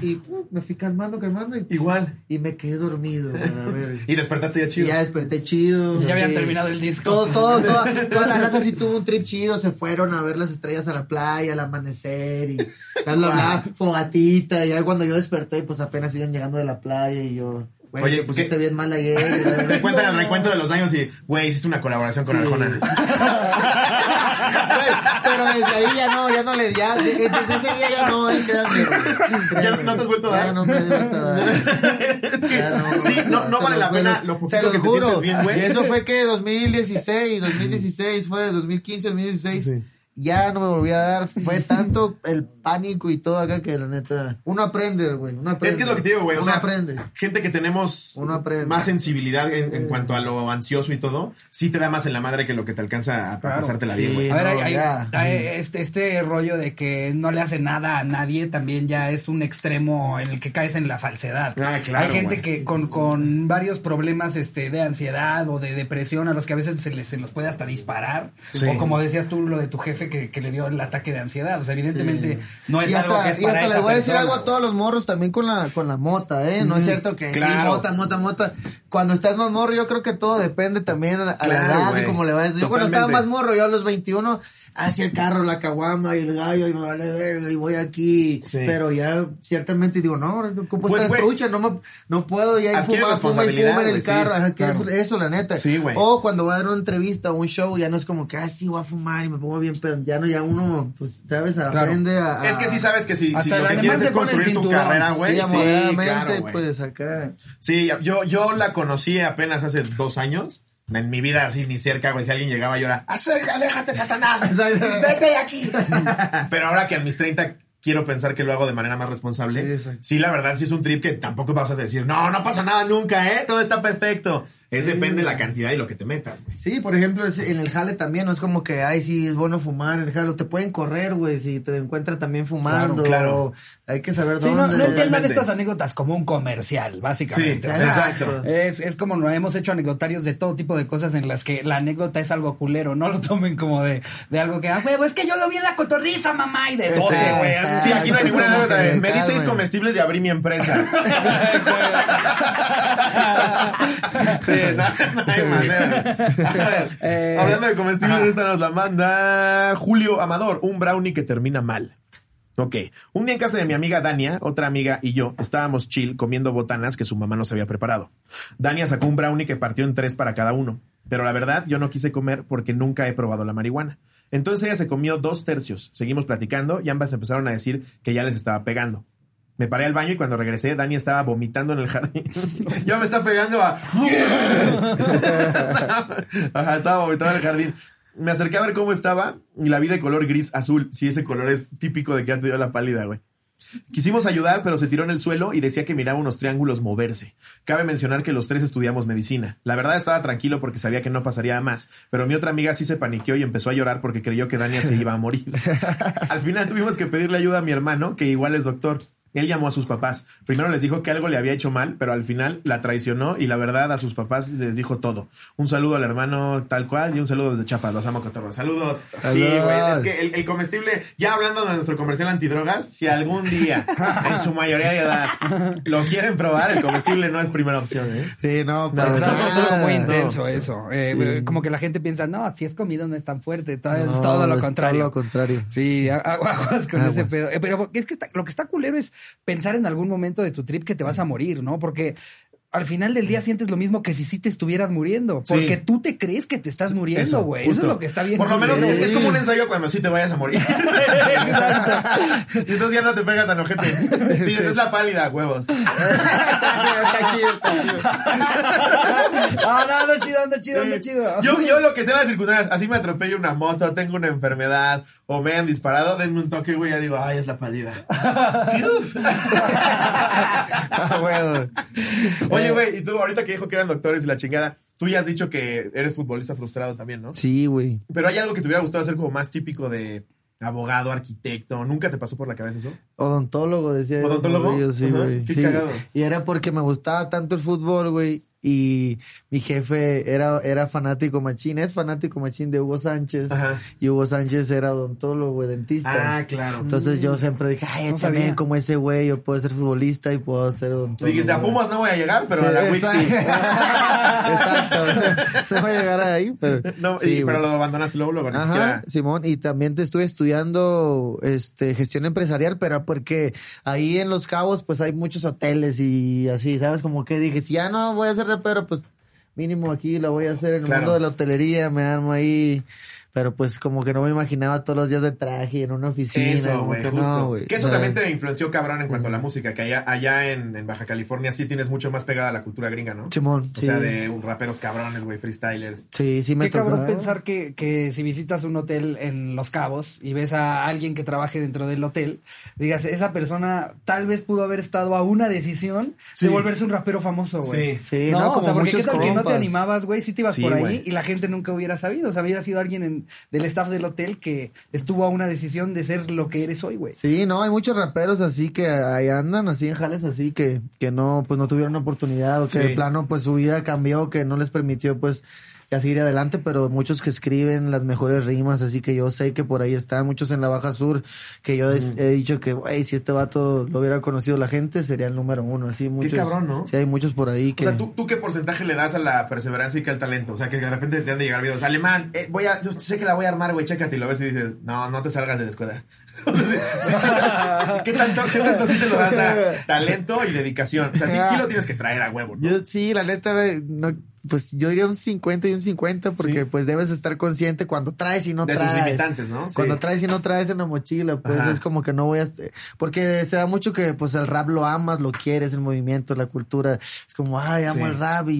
y pum, me fui calmando, calmando, y, Igual. y me quedé dormido, güey, a ver. Y despertaste ya Y chido. ya desperté chido. Ya habían sí. terminado el disco. Todo, todo, toda, toda la raza sí tuvo un trip chido. Se fueron a ver las estrellas a la playa, al amanecer y bla, bla, bla, fogatita. Y ya cuando yo desperté, pues apenas iban llegando de la playa y yo, güey, Oye, te pusiste ¿qué? bien mal ayer. Te el recuento de los años y, güey, hiciste una colaboración con Sí. Arjona. Güey, Pero desde ahí ya no, ya no le ya, desde ese día ya no, eh, créanme. Créanme, no te has vuelto a Ya dar. no me he vuelto a dar. Es que, Ya sí, no, no se vale la pena lo Se poquito que te juro. sientes bien, güey. Y eso fue que 2016, 2016 fue 2015, 2016. Sí. Ya no me volví a dar, fue tanto el pánico y todo acá que la neta, uno aprende, güey, uno aprende. Es que es lo que te digo, güey. O Uno sea, aprende. gente que tenemos Uno aprende. más sensibilidad en, en cuanto a lo ansioso y todo, sí te da más en la madre que lo que te alcanza a Claro. pasártela Sí. bien, güey. A ver, no, hay- hay- ya. hay este, este rollo de que no le hace nada a nadie también ya es un extremo en el que caes en la falsedad. Ah, claro, hay gente güey. que con, con varios problemas este, de ansiedad o de depresión a los que a veces se les, se los puede hasta disparar. Sí. O como decías tú, lo de tu jefe que, que le dio el ataque de ansiedad. O sea, evidentemente no es y algo hasta, que es y para hasta esa les voy a decir persona, algo a todos los morros también con la, con la mota, ¿eh? No es cierto que claro. sí, mota, mota, mota. Cuando estás más morro, yo creo que todo depende también a, la- a la Claro, edad güey. y cómo le vayas. Yo cuando estaba más morro, yo a los 21, hacía el carro, la caguama y el gallo y me vale verga y voy aquí. Sí. Pero ya ciertamente digo, no, ocupo Pues, estar trucha, no, me- no puedo ya adquiere fuma, fuma y fuma en el sí, carro. Claro. eso, eso, la neta. Sí, güey. O cuando voy a dar una entrevista o un show, ya no es como que, ah, sí, voy a fumar y me pongo bien pedo. Ya no, ya uno, pues, sabes, aprende a... a- Es que sí sabes que si, si lo que quieres es construir tu carrera, güey. Sí, claro, pues acá. Sí, yo, yo la conocí apenas hace dos años. En mi vida así ni cerca, güey. Si alguien llegaba y era, "Acerca, aléjate, Satanás. Vete de aquí. Pero ahora que a mis 30 quiero pensar que lo hago de manera más responsable. Sí, Sí, la verdad sí es un trip que tampoco vas a decir, no, no pasa nada nunca, ¿eh? Todo está perfecto. Es depende de la cantidad y lo que te metas, güey. Sí, por ejemplo, es- en el jale también no es como que, ay, sí, es bueno fumar en el jale. Te pueden correr, güey, si te encuentran también fumando. Claro, claro. Hay que saber Sí, dónde. no, no entiendan estas anécdotas como un comercial, básicamente. Sí, O sea, exacto. Es, es como lo hemos hecho anecdotarios de todo tipo de cosas en las que la anécdota es algo culero. No lo tomen como de, de algo que, ah, huevo, es que yo lo vi en la cotorriza, mamá, y de 12, Exacto, güey. Sí, aquí no hay ninguna anécdota. Me di seis comestibles y abrí mi empresa. sí, no, no hay manera. A ver, Eh, hablando de comestibles, esta nos la manda Julio Amador, un brownie que termina mal. Ok, un día en casa de mi amiga Dania, otra amiga y yo estábamos chill comiendo botanas que su mamá nos había preparado. Dania sacó un brownie que partió en tres para cada uno, pero la verdad yo no quise comer porque nunca he probado la marihuana. Entonces ella se comió dos tercios, seguimos platicando y ambas empezaron a decir que ya les estaba pegando. Me paré al baño y cuando regresé, Dani estaba vomitando en el jardín. ya me está pegando a. Ajá, estaba vomitando en el jardín. Me acerqué a ver cómo estaba y la vi de color gris azul. Si ese color es típico de que ha tenido la pálida, güey. Quisimos ayudar, pero se tiró en el suelo y decía que miraba unos triángulos moverse. Cabe mencionar que los tres estudiamos medicina. La verdad estaba tranquilo porque sabía que no pasaría a más, pero mi otra amiga sí se paniqueó y empezó a llorar porque creyó que Dania se iba a morir. Al final tuvimos que pedirle ayuda a mi hermano, que igual es doctor. Él llamó a sus papás. Primero les dijo que algo le había hecho mal, pero al final la traicionó y la verdad a sus papás les dijo todo. Un saludo al hermano tal cual y un saludo desde Chiapas. Los amo, cotorros. Saludos. Sí, güey. Es que el, el comestible, ya hablando de nuestro comercial antidrogas, si algún día, en su mayoría de edad, lo quieren probar, el comestible no es primera opción, ¿eh? Sí, no, Está nada, algo muy no. intenso eso. Eh, Sí. Como que la gente piensa, no, si es comido no es tan fuerte. Todo, es No, todo lo es contrario. todo lo contrario. Sí, aguas con Aguas. ese pedo. Eh, Pero es que está- lo que está culero es pensar en algún momento de tu trip que te vas a morir, ¿no? Porque al final del día sientes lo mismo que si sí te estieras muriendo. Sí. Porque tú te crees que te estás muriendo, güey. Eso, es lo que está bien. Por lo menos es, es como un ensayo cuando sí te vayas a morir. y entonces ya no te pega tan ojete. Dices, es la pálida, huevos. está chido, está chido. Ah, no, anda chido, anda chido, anda chido. Yo, yo lo que sea las circunstancias, así me atropello una moto, tengo una enfermedad o me han disparado, denme un toque, güey, ya digo, ay, es la pálida. Ah, bueno. Oye, güey, y tú ahorita que dijo que eran doctores y la chingada, tú ya has dicho que eres futbolista frustrado también, ¿no? Sí, güey. Pero hay algo que te hubiera gustado hacer como más típico de abogado, arquitecto, ¿nunca te pasó por la cabeza eso? Odontólogo, decía. yo, ¿Odontólogo? morrillo, Sí, güey. sí. cagado. Y era porque me gustaba tanto el fútbol, güey. Y mi jefe era, era fanático machín, es fanático machín de Hugo Sánchez. Ajá. Y Hugo Sánchez era odontólogo, dentista. Ah, claro. Entonces yo siempre dije, ay, No también sabía. como ese güey, yo puedo ser futbolista y puedo ser odontólogo. Dijiste, a Pumas no voy a llegar, pero Sí, a la Wix sí. Exacto. No voy a llegar ahí, pero. No, sí, y, pero lo abandonaste luego, luego, Ajá, siquiera. Simón, y también te estuve estudiando este gestión empresarial, pero porque ahí en Los Cabos pues hay muchos hoteles y así, ¿sabes? Como que dije, si ya no voy a rapero, pues mínimo aquí lo voy a hacer en el Claro. mundo de la hotelería, me armo ahí, pero pues como que no me imaginaba todos los días de traje en una oficina. Eso, como güey, justo. no, güey. que eso O sea, también te influenció cabrón en cuanto a la música, que allá, allá en, en Baja California sí tienes mucho más pegada a la cultura gringa, ¿no? Simón, O sí. sea, de raperos cabrones, güey, freestylers. Sí, sí me Qué cabrón pensar que, que si visitas un hotel en Los Cabos y ves a alguien que trabaje dentro del hotel, digas, esa persona tal vez pudo haber estado a una decisión Sí. de volverse un rapero famoso, güey. Sí. Sí, no, no, o como sea, porque qué tal que no te animabas, güey, si te ibas Sí, por ahí y la gente nunca hubiera sabido. O sea, hubiera sido alguien en- del staff del hotel que estuvo a una decisión de ser lo que eres hoy, güey. Sí, no, hay muchos raperos así que ahí andan, así en jales así que, que no, pues no tuvieron oportunidad o que Sí. de plano pues su vida cambió, que no les permitió pues ya seguir adelante, pero muchos que escriben las mejores rimas, así que yo sé que por ahí están, muchos en la Baja Sur, que yo des- he dicho que, güey, si este vato lo hubiera conocido la gente, sería el número uno, así muchos. cabrón, ¿no? Sí, hay muchos por ahí O que... sea, ¿tú, ¿tú qué porcentaje le das a la perseverancia y que al talento? O sea, que de repente te han de llegar videos. Alemán, eh, voy a, yo sé que la voy a armar, güey, chécate. Y lo ves y dices, no, no te salgas de la escuela. O sea, sí, sí, sí, ¿qué, tanto, ¿Qué tanto sí se lo das a talento y dedicación? O sea, sí, sí lo tienes que traer a huevo, ¿no? Yo sí, la neta, no, pues yo diría un 50 y un 50 porque Sí. pues debes estar consciente cuando traes y no de tus traes. limitantes, ¿no? Sí. Cuando traes y no traes en la mochila, pues Ajá. es como que no voy a... Porque se da mucho que pues el rap lo amas, lo quieres, el movimiento, la cultura. Es como, ay, amo Sí. el rap y,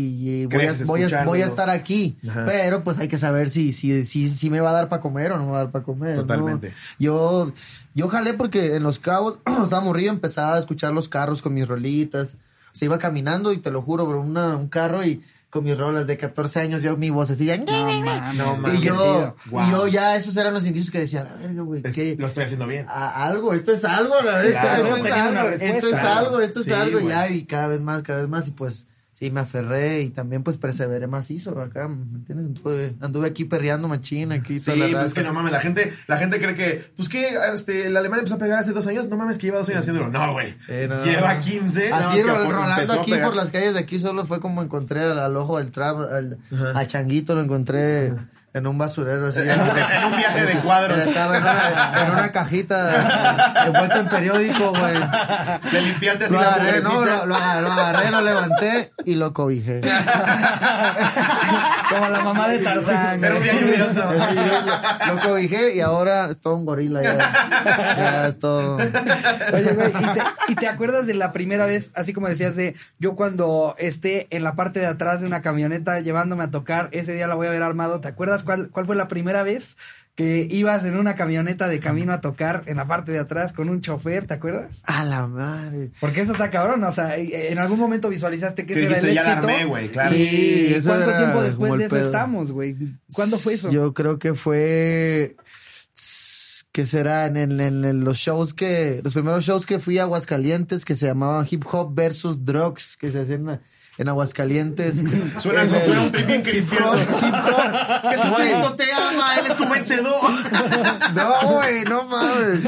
y voy, a, voy, a, voy a estar aquí. Ajá. Pero pues hay que saber si, si, si, si me va a dar para comer o no me va a dar para comer. ¿no? Totalmente. Yo, yo jalé porque en los cabos, estaba morrido, empezaba a escuchar los carros con mis rolitas. Se iba caminando y te lo juro, bro, una, un carro y con mis rolas de 14 años, yo mi vocecilla. No mames. No mames, y yo, chido. y Wow. yo ya, esos eran los indicios que decía, la verga, güey, Es- que Lo estoy haciendo bien. algo, esto es algo, la verdad, Claro. esto, es Teniendo una algo, respuesta. esto es algo, esto es algo, ya, y cada vez más, cada vez más, y pues, sí, me aferré y también pues perseveré macizo acá, ¿me entiendes? Anduve, anduve aquí perreando machín, aquí Sí, la pues es que no mames, la gente, la gente cree que, pues que este, el alemán empezó a pegar hace dos años, no mames que lleva dos años haciéndolo. No, güey. Eh, no. Lleva 15. nada más Así que por- rolando aquí por las calles de aquí solo fue como encontré al, al ojo del trap, al, a Changuito lo encontré en un basurero así. En un viaje de cuadros. Pero Estaba en una, en una cajita envuelta en periódico, güey. Le limpiaste así Lo la agarré, no, lo, lo agarré, lo agarré, lo levanté y lo cobijé. Como la mamá de Tarzán. Era un día lluvioso. Lo, lo cobijé y ahora es todo un gorila ya. Ya es todo. Oye, güey, ¿y te, y te acuerdas de la primera vez, así como decías, de yo cuando esté en la parte de atrás de una camioneta llevándome a tocar, ese día la voy a ver armado? ¿Te acuerdas cuál, cuál fue la primera vez que ibas en una camioneta de camino a tocar en la parte de atrás con un chofer? ¿Te acuerdas? A la madre. Porque eso está cabrón, o sea, en algún momento visualizaste que Que ese era el "Ya éxito. güey", claro. ¿Y Sí, eso cuánto era tiempo después de eso pedo. estamos, güey? ¿Cuándo fue eso? Yo creo que fue. ¿Qué será? En, en- en- en los shows que. Los primeros shows que fui a Aguascalientes que se llamaban Hip Hop versus Drugs, que se hacían en, en Aguascalientes. Suena En como fuera un trip bien Hip cristiano. hop, hip hop. Jesucristo te ama, él es tu vencedor. No, güey, no mames.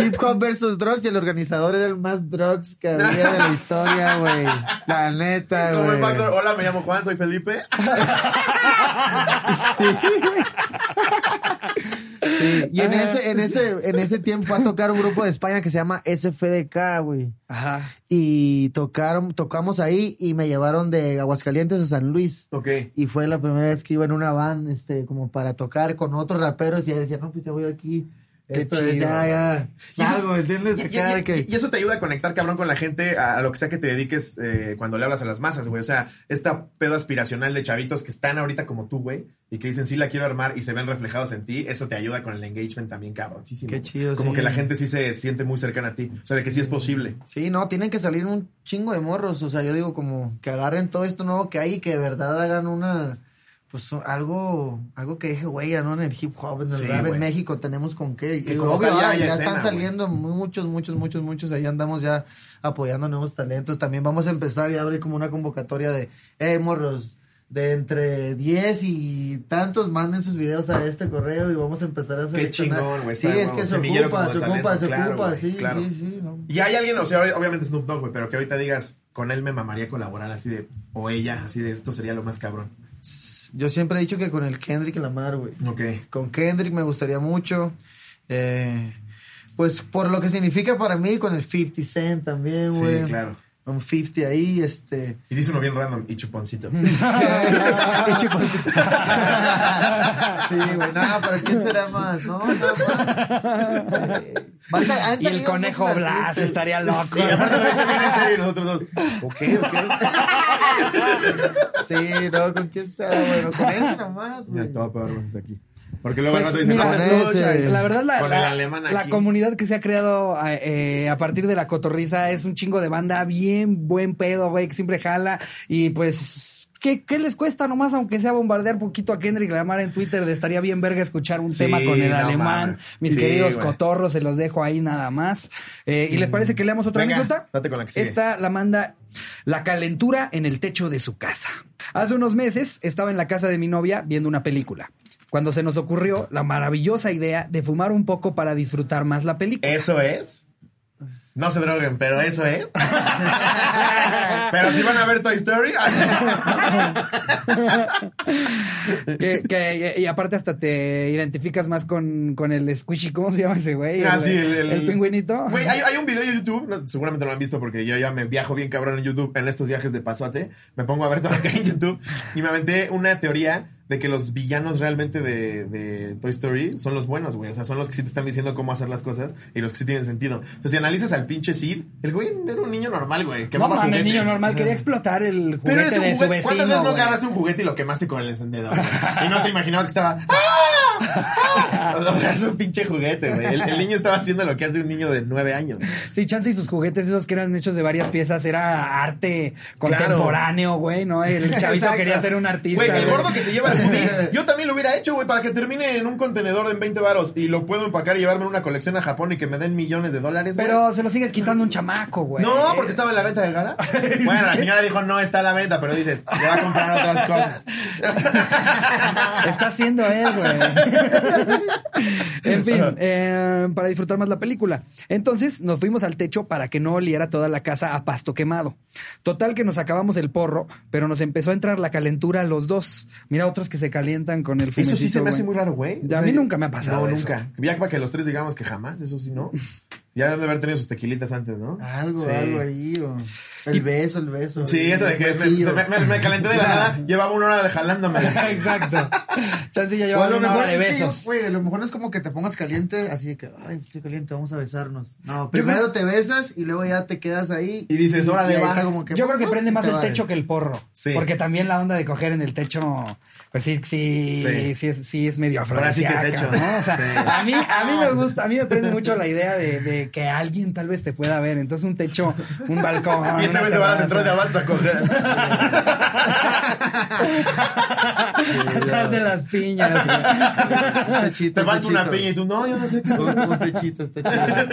Hip Hop versus Drugs y el organizador era el más drugs que había de la historia, güey. La neta, güey. Hola, me llamo Juan, soy Felipe. Sí, y en ese, en ese, en ese tiempo fue a tocar un grupo de España que se llama SFDK, güey. Ajá. Y tocaron, tocamos ahí y me llevaron de Aguascalientes a San Luis. Ok. Y fue la primera vez que iba en una van, este, como para tocar con otros raperos y ya decía, no, pues ya voy aquí. Qué Esto es, chido. ya, ya. Salgo, ¿entiendes? Y, y- de que- y eso te ayuda a conectar, cabrón, con la gente, a, a lo que sea que te dediques eh, cuando le hablas a las masas, güey. O sea, esta pedo aspiracional de chavitos que están ahorita como tú, güey, y que dicen, sí la quiero armar y se ven reflejados en ti, eso te ayuda con el engagement también, cabroncísimo. Qué chido, Como sí. que la gente sí se siente muy cercana a ti. O sea, de que sí es posible. Sí, no, tienen que salir un chingo de morros. O sea, yo digo como que agarren todo esto nuevo que hay y que de verdad hagan una, pues algo, algo que deje huella, ¿no? En el hip hop, en el Sí, rap en México tenemos con qué. Y, obvio, ya ah, ya, escena, están saliendo muchos, muchos, muchos, muchos. Ahí andamos ya apoyando nuevos talentos. También vamos a empezar y abrir como una convocatoria de, eh, morros. De entre 10 y tantos manden sus videos a este correo y vamos a empezar a seleccionar. chingón, güey, Sí, es que se ocupa, se ocupa, se ocupa, sí, claro. sí, sí. ¿no? Y hay alguien, o sea, obviamente Snoop Dogg, güey, pero que ahorita digas, con él me mamaría colaborar así de, o ella, así de, esto sería lo más cabrón. Yo siempre he dicho que con el Kendrick Lamar, güey. Ok. Con Kendrick me gustaría mucho. Eh, pues por lo que significa para mí, con el 50 Cent también, Sí, güey. claro. Un 50 ahí, este. Y dice uno bien random, y chuponcito. Y chuponcito. sí, güey. No, pero ¿quién será más? No, nada más. Vas a- han Y el conejo Blas artistas. estaría loco. Y aparte lo dice bien en serio nosotros dos. Ok, ok. Sí, no, ¿con quién estará? Bueno, con ese nomás, Mira, güey. te voy a pagar más hasta aquí. Porque luego Pues, rato dicen, mira, lucha", ese- La verdad, la, con el la- la comunidad que se ha creado eh, a partir de la cotorriza es un chingo de banda bien buen pedo, güey, que siempre jala. Y pues, ¿qué, qué les cuesta nomás, aunque sea bombardear poquito a Kendrick Lamar en Twitter? De estaría bien verga escuchar un Sí, tema con el no alemán. Mis Sí, queridos cotorros, se los dejo ahí nada más. Eh, ¿Y les parece que leamos otra Venga, anécdota? date con la que sigue. Esta la manda La calentura en el techo de su casa. Hace unos meses estaba en la casa de mi novia viendo una película. Cuando se nos ocurrió la maravillosa idea de fumar un poco para disfrutar más la película. ¿Eso es? No se droguen, pero eso es. pero si van a ver Toy Story. que, que- y aparte hasta te identificas más con, con el squishy, ¿cómo se llama ese güey? Ah, el, sí, el, el- el pingüinito. Güey, hay, hay un video de YouTube, no, seguramente lo han visto porque yo ya me viajo bien cabrón en YouTube, en estos viajes de pasote. Me pongo a ver todo hay en YouTube y me aventé una teoría de que los villanos realmente de, de Toy Story son los buenos, güey. O sea, son los que sí te están diciendo cómo hacer las cosas y los que sí tienen sentido. Entonces, si analizas al pinche Sid, el güey era un niño normal, güey. Que no mames, niño normal, quería explotar el Pero juguete es un de su juguete. vecino. ¿Cuántas veces no güey? agarraste un juguete y lo quemaste con el encendedor? güey? y no te imaginabas que estaba. ¡Ah! O sea, es un pinche juguete, güey. El, el niño estaba haciendo lo que hace un niño de nueve años. Sí, Chance y sus juguetes, esos que eran hechos de varias piezas, era arte contemporáneo, güey, ¿no? El chavito Exacto. quería ser un artista. Güey, el gordo que se lleva el hoodie, yo también lo hubiera hecho, güey, para que termine en un contenedor en 20 varos y lo puedo empacar y llevarme en una colección a Japón y que me den millones de dólares, güey. Pero se lo sigues quitando un chamaco, güey. No, porque estaba en la venta de Gara. Bueno, la señora dijo, no está a la venta, pero dices, le va a comprar otras cosas. Está haciendo él, güey. en fin, eh, para disfrutar más la película. Entonces nos fuimos al techo para que no oliera toda la casa a pasto quemado. Total que nos acabamos el porro, pero nos empezó a entrar la calentura a los dos. Mira otros que se calientan con el fumecito, Eso sí se me hace güey. muy raro, güey. A mí nunca me ha pasado No, eso. nunca. Ya para que los tres digamos que jamás, eso sí, ¿no? Ya deben de haber tenido sus tequilitas antes, ¿no? Algo, Sí. algo ahí. O... El beso, el beso. Sí, eso de que me, se me, me- me calenté de la nada, llevaba una hora de jalándome. Exacto. Chance ya O llevaba una mejor hora de que besos. güey, a lo mejor no es como que te pongas caliente, así de que, ay, estoy caliente, vamos a besarnos. No, primero te besas y luego ya te quedas ahí. Y dices, está como que, Yo creo que prende más el techo que el porro. Sí. Porque también la onda de coger en el techo, pues sí, sí, sí, Sí. es, sí es medio Ahora sí que afrodisíaca, techo. ¿no? O sea, Sí. a mí, a mí me gusta, a mí me prende mucho la idea de, de que alguien tal vez te pueda ver. Entonces un techo, un balcón. Y esta vez se va a la central de avanza a coger. Atrás de las piñas. güey. Un techito, Te falta una piña y tú, no, yo no sé qué. Un, un techito, está chido.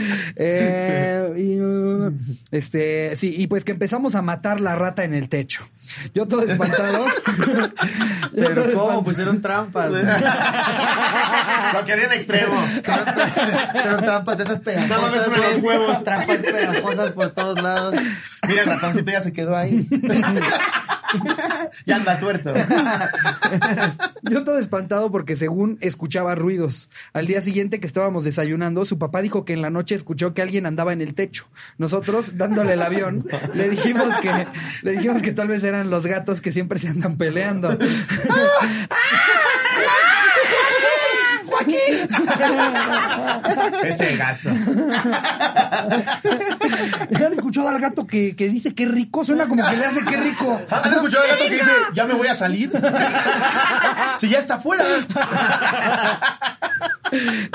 Eh, y, este, sí, y pues que empezamos a matar la rata en el techo. Yo todo espantado. Pero ¿cómo? Pusieron trampas. Lo querían extremo. Pusieron trampas de esas pegajosas. de los huevos. Trampas pegajosas por todos lados. Mira, el ratoncito ya se quedó ahí. ya anda tuerto. Yo todo espantado porque según escuchaba ruidos. Al día siguiente que estábamos desayunando, su papá dijo que en la noche escuchó que alguien andaba en el techo. Nosotros, dándole el avión, le dijimos que, le dijimos que tal vez eran los gatos que siempre se andan peleando. Ese gato. ¿Han escuchado al gato que, que dice qué rico? Suena como que le hace qué rico. ¿Han escuchado al gato que dice, ya me voy a salir? si ya está afuera.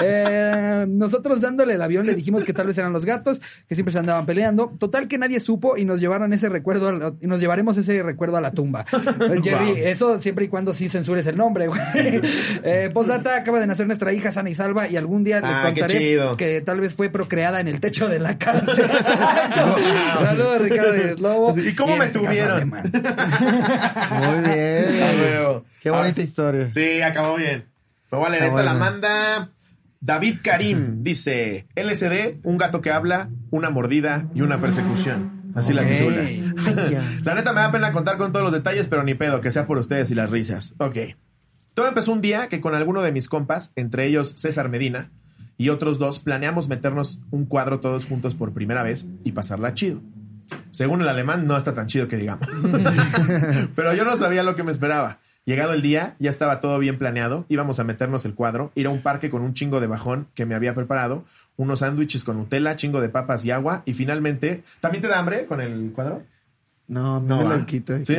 Eh, nosotros dándole el avión le dijimos que tal vez eran los gatos, que siempre se andaban peleando. Total que nadie supo y nos llevaron ese recuerdo, la- y nos llevaremos ese recuerdo a la tumba. Eh, Jerry, Wow. eso siempre y cuando sí censures el nombre, güey. Eh, postdata, acaba de nacer nuestra hija sana y salva y algún día Ah, le qué contaré que tal vez fue procreada en el techo de la cárcel. Saludos, Ricardo Lobo. ¿Y cómo me este estuvieron? Muy bien. Ah. Qué bonita Ah, historia. Sí, acabó bien. Pero vale, Está esta la manda David Karim. Dice, LSD, un gato que habla, una mordida y una persecución. Así la titula. Ay. La neta me da pena contar con todos los detalles, pero ni pedo, que sea por ustedes y las risas. Ok. Todo empezó un día que con alguno de mis compas, entre ellos César Medina y otros dos, planeamos meternos un cuadro todos juntos por primera vez y pasarla chido. Según el alemán, no está tan chido que digamos. pero yo no sabía lo que me esperaba. Llegado el día, ya estaba todo bien planeado. Íbamos a meternos el cuadro, ir a un parque con un chingo de bajón que me había preparado, unos sándwiches con Nutella, chingo de papas y agua. Y finalmente, ¿también te da hambre con el cuadro? No, No, no me lo quita. Sí.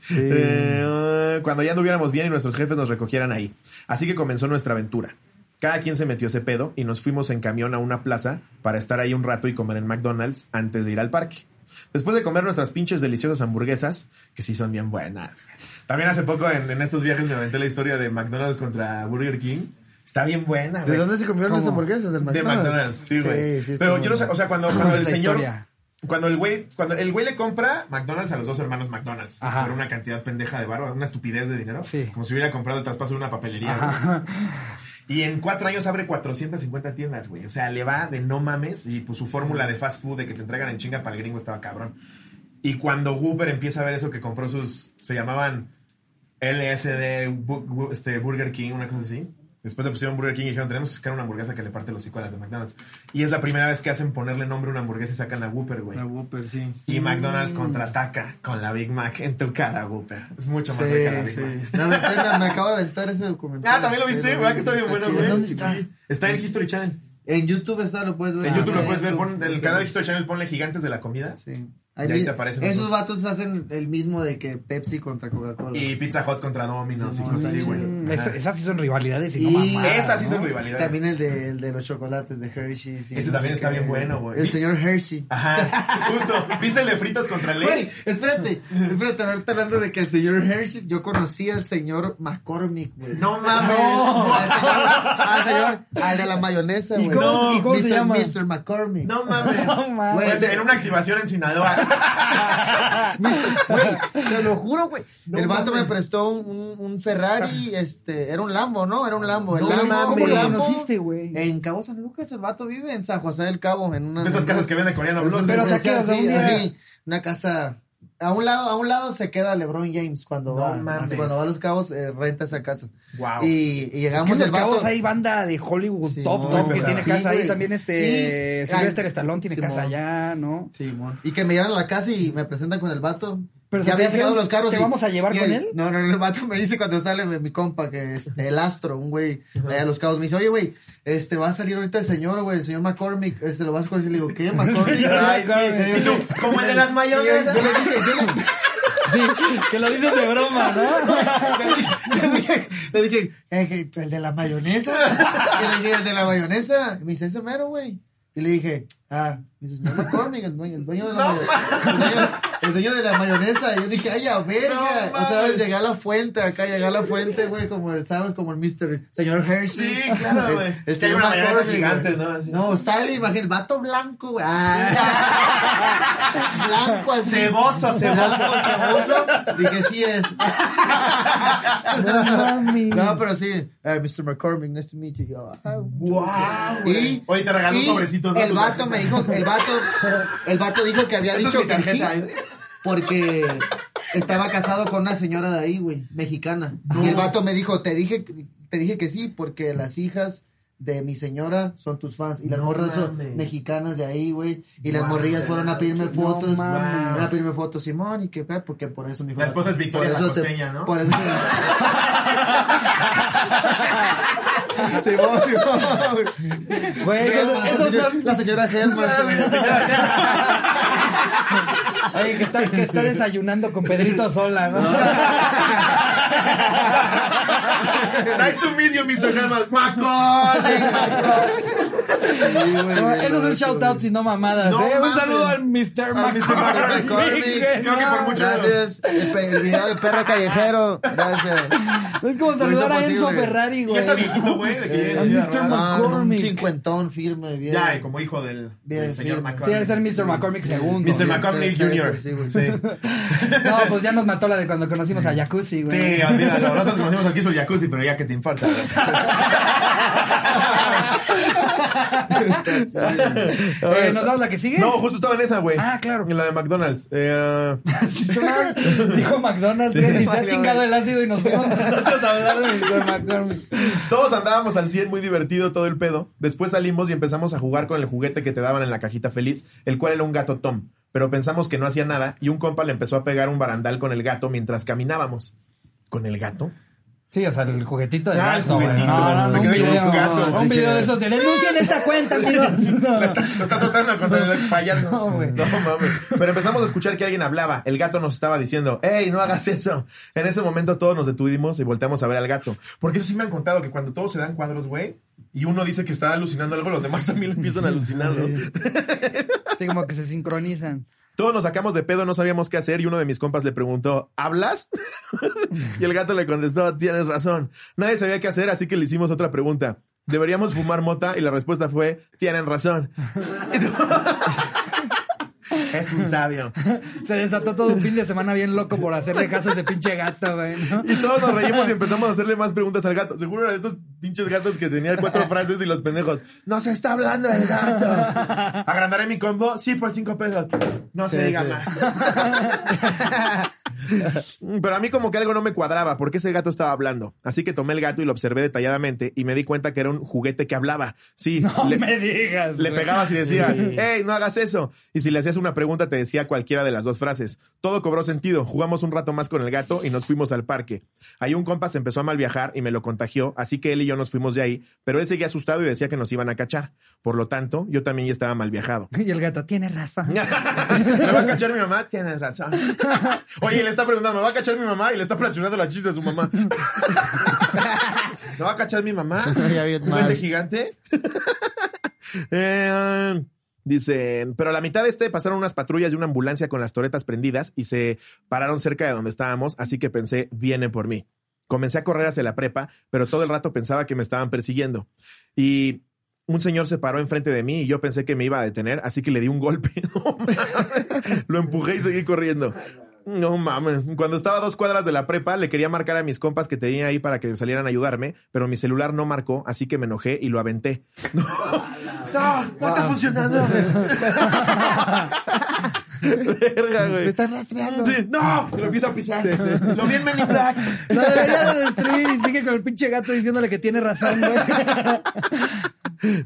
Sí. Eh, cuando ya anduviéramos bien y nuestros jefes nos recogieran ahí. Así que comenzó nuestra aventura. Cada quien se metió ese pedo y nos fuimos en camión a una plaza para estar ahí un rato y comer en McDonald's antes de ir al parque. Después de comer nuestras pinches deliciosas hamburguesas, que sí son bien buenas. También hace poco en, en estos viajes me aventé la historia de McDonald's contra Burger King. Está bien buena, ¿De güey. dónde se comieron las hamburguesas? ¿Del De McDonald's? McDonald's, sí, güey. sí, está Pero yo no sé, o sea, cuando, cuando el señor... historia. Cuando el güey, cuando el güey le compra McDonald's a los dos hermanos McDonald's Ajá. por una cantidad pendeja de barro, una estupidez de dinero, Sí. como si hubiera comprado el traspaso de una papelería. Ajá. Y en cuatro años abre 450 tiendas, güey. O sea, le va de no mames y pues su fórmula de fast food de que te entregan en chinga para el gringo estaba cabrón. Y cuando Whooper empieza a ver eso que compró sus, se llamaban LSD, Bu- este, Burger King, una cosa así. Después le pusieron Burger King y dijeron, tenemos que sacar una hamburguesa que le parte los hocico a las de McDonald's. Y es la primera vez que hacen ponerle nombre a una hamburguesa y sacan la Whooper, güey. La Whopper, sí. Y McDonald's contraataca con la Big Mac en tu cara, Whooper. Es mucho más Sí, rica la Big sí. Mac. Me, acabo de aventar ese documental. Ah, ¿también lo viste? ¿Verdad que está bien bueno, güey? ¿Dónde está? Sí. Está en History Channel. En YouTube está, lo puedes ver. En YouTube Ah, lo puedes ver. Pon el canal de History Channel, ponle Gigantes de la Comida. Sí. Hay Y ahí mi- te aparecen Esos los- vatos hacen el mismo de que Pepsi contra Coca-Cola. Y Pizza Hut contra Domino's y Sí, cosas así, sí, güey. Esas sí son rivalidades y, Y no mamadas, Esas sí ¿no? son rivalidades. También el de, el de los chocolates de Hershey's. y Ese no también está bien bueno, güey. El señor Hershey. Ajá, justo. ¿Viste el de fritos contra el Güey, espérate, espérate, ahorita hablando de que el señor Hershey, yo conocí al señor McCormick, güey. No mames. No. Al señor, al señor, al de la mayonesa, ¿Y güey. cómo- No, y cómo se Mr. llama? Mr. McCormick. No mames. No mames. Pues, en una activación en Sinaloa. Güey, te lo juro, güey. No el vato mames. me prestó un, Ferrari, este, era un Lambo, ¿no? Era un Lambo. El No Lambo, mames. ¿Cómo lo Lambo, conociste, güey? En Cabo San Lucas, el vato vive en San José del Cabo, en una... De esas casas que venden coreano. Pero, o sea, Sí, ¿qué? O sea, sí, un día- así, una casa... A un lado, a un lado se queda LeBron James cuando No va. mames. cuando va a los cabos, eh, renta esa casa. Wow. Y, y Es que llegamos en Los Cabos hay banda de Hollywood Sí, top, top, que tiene Sí, casa ahí. También este Y- Sylvester Stallone tiene casa allá, ¿no? Sí, mon. Y que me llevan a la casa y me presentan con el vato. Pero ya había sacado los carros. ¿te y- vamos a llevar con él? No, no, no, el vato me dice cuando sale mi, compa, que este, el astro, un güey, allá a los cabos, me dice, oye, güey, este, va a salir ahorita el señor, güey, el señor McCormick, este, lo vas a conocer. Y le digo, ¿qué, McCormick? Ay. Y tú, como el de las mayonesas. Yo le dije, yo le- Sí, que lo dices de broma, ¿no? le dije, le dije, "Eh, el de la mayonesa. Y le dije, el de la mayonesa. Y me dice, ese mero, güey. Y le dije, ah, me dice, señor McCormick, el dueño, el dueño de la mayonesa. El dueño, el dueño de la mayonesa. Y yo dije, ay, a verga. No o sea, mames. llegué a la fuente acá, llegué a la fuente, güey, como, ¿sabes? Como el Mr. Señor Hershey. Sí, claro, güey. El Sí, hay señor McCormick, gigante, güey. ¿no? Así. No, sale, imagínate, el vato blanco, güey. Ah. blanco así. Ceboso, ceboso. Ceboso. Dije, sí es. No. No, pero sí. eh, Mr. McCormick, nice to meet you. Yo, Wow, Y, Oye, te regaló un sobrecito. ¿no? El vato me dijo, el vato, el vato dijo que había dicho que sí, tarjeta. porque estaba casado con una señora de ahí, güey, mexicana. No. Y el vato me dijo, te dije, te dije que sí, porque las hijas de mi señora son tus fans y las No morras son mexicanas de ahí, güey. Y las Wow. morrillas fueron a pedirme No fotos, mames. fueron a pedirme fotos, Simón, y que porque por eso mi La esposa es Victoria por la eso te- Costeña, ¿no? Por eso Simón, Simón. Güey, esos, Helman, esos la, señora, son... la señora Helman. Oye, que está, que está desayunando con Pedrito Sola, ¿no? Nice to meet you, Mr. Helmut. Macaulay. No, Esos son shoutouts y no mamadas, No ¿eh? Un saludo al Mr. McCormick. McCormick. Creo que por mucho- Gracias. El, video de perro callejero. Gracias. Es como saludar a Enzo. Ferrari, güey. ya está viejito, güey. Eh, al Mr. Ah, un McCormick. cincuentón firme, bien. Ya, y como hijo del, Bien, del señor. McCormick. Sí, debe ser Mr. McCormick segundo. Mr. McCormick Jr. sí, güey. Sí. No, pues ya nos mató la de cuando conocimos a Jacuzzi, güey. Sí, conocimos al que hizo el jacuzzi, pero ya que te. Eh, ¿Nos damos la que sigue? No, justo estaba en esa, güey. Ah, claro. En la de McDonald's. Eh, Sí, sonaba- Dijo McDonald's, güey, y se ha chingado el ácido y nos fuimos nosotros a hablar de. McCormick. todos andábamos al 100, muy divertido todo el pedo. Después salimos y empezamos a jugar con el juguete que te daban en la cajita feliz, el cual era un gato Tom. Pero pensamos que no hacía nada y un compa le empezó a pegar un barandal con el gato mientras caminábamos. ¿Con el gato? Sí, o sea, el juguetito del Ah, el gato, güey. juguetito. No, no, no, Me un quedé con gato, un video de esos de esta cuenta, amigos. No. Lo está, lo está soltando contra el payaso. No, güey. No mames. Pero empezamos a escuchar que alguien hablaba. El gato nos estaba diciendo, ¡Ey, no hagas eso! En ese momento todos nos detuvimos y volteamos a ver al gato. Porque eso sí me han contado que cuando todos se dan cuadros, güey, y uno dice que está alucinando algo, los demás también empiezan a alucinar, ¿no? Sí, como que se sincronizan. Todos nos sacamos de pedo, no sabíamos qué hacer y uno de mis compas le preguntó, ¿hablas? y el gato le contestó, tienes razón. Nadie sabía qué hacer, así que le hicimos otra pregunta. ¿Deberíamos fumar mota? Y la respuesta fue, tienen razón. es un sabio. Se desató todo un fin de semana bien loco por hacerle caso a ese pinche gato, güey, ¿no? Y todos nos reímos y empezamos a hacerle más preguntas al gato. Seguro era de estos pinches gatos que tenía cuatro frases y los pendejos. ¡Nos está hablando el gato! ¿Agrandaré mi combo? Sí, por cinco pesos. No se diga sí. más. Pero a mí como que algo no me cuadraba porque ese gato estaba hablando. Así que tomé el gato y lo observé detalladamente y me di cuenta que era un juguete que hablaba. Sí, No le, me digas. le güey. pegabas y decías, hey, no hagas eso. Y si le hacías una pregunta te decía cualquiera de las dos frases. Todo cobró sentido. Jugamos un rato más con el gato y nos fuimos al parque. Ahí un compa se empezó a mal viajar y me lo contagió, así que él y yo nos fuimos de ahí, pero él seguía asustado y decía que nos iban a cachar. Por lo tanto, yo también ya estaba mal viajado. Y el gato tiene razón. ¿Me va a cachar mi mamá? Tienes razón. Oye, le está preguntando, ¿me va a cachar mi mamá? Y le está planchando la chiste de su mamá. ¿Me va a cachar mi mamá? ¿Es de gigante? Eh, Dicen, pero a la mitad de este pasaron unas patrullas y una ambulancia con las toretas prendidas y se pararon cerca de donde estábamos, así que pensé, vienen por mí. Comencé a correr hacia la prepa, pero todo el rato pensaba que me estaban persiguiendo. Y un señor se paró enfrente de mí y yo pensé que me iba a detener, así que le di un golpe. Lo empujé y seguí corriendo. No mames. Cuando estaba a dos cuadras de la prepa, le quería marcar a mis compas que tenía ahí para que salieran a ayudarme, pero mi celular no marcó, así que me enojé y lo aventé. No, no, no está funcionando. Verga, Me güey. están rastreando. Sí, no, lo empieza a pisar. Lo vi en Men in Black. Lo debería de destruir y sigue con el pinche gato diciéndole que tiene razón, güey.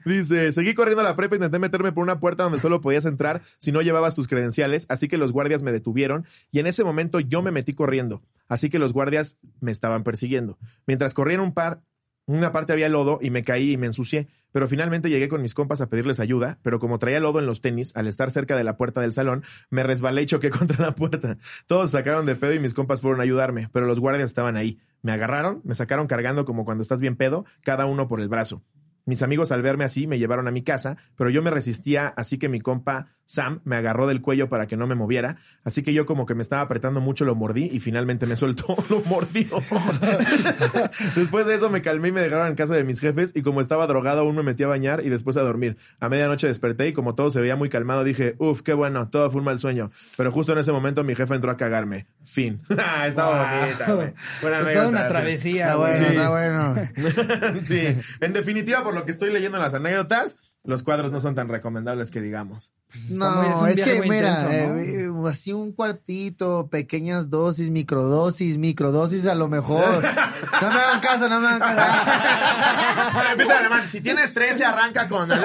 Dice, seguí corriendo a la prepa, intenté meterme por una puerta donde solo podías entrar si no llevabas tus credenciales, así que los guardias me detuvieron y en ese momento yo me metí corriendo, así que los guardias me estaban persiguiendo. Mientras corría en un par, una parte había lodo y me caí y me ensucié, pero finalmente llegué con mis compas a pedirles ayuda, pero como traía lodo en los tenis, al estar cerca de la puerta del salón, me resbalé y choqué contra la puerta. Todos sacaron de pedo y mis compas fueron a ayudarme, pero los guardias estaban ahí. Me agarraron, me sacaron cargando como cuando estás bien pedo, cada uno por el brazo. Mis amigos al verme así me llevaron a mi casa, pero yo me resistía, así que mi compa Sam me agarró del cuello para que no me moviera, así que yo como que me estaba apretando mucho lo mordí y finalmente me soltó, lo mordió. después de eso me calmé y me dejaron en casa de mis jefes y como estaba drogado aún me metí a bañar y después a dormir. A medianoche desperté y como todo se veía muy calmado dije, uff, qué bueno, todo fue un mal sueño. Pero justo en ese momento mi jefe entró a cagarme. Fin. Estaba Wow. bonita, güey. Buena Es toda una sí. travesía, Está bueno, Sí. está bueno. sí, en definitiva, por lo que estoy leyendo en las anécdotas, los cuadros no son tan recomendables que recomendables Está muy- es No, un es que mira, intenso, ¿no? eh, así un cuartito, pequeñas dosis, microdosis, microdosis a lo mejor. No me hagan caso, no me hagan caso. Empieza en alemán. Si tienes 13, arranca con. No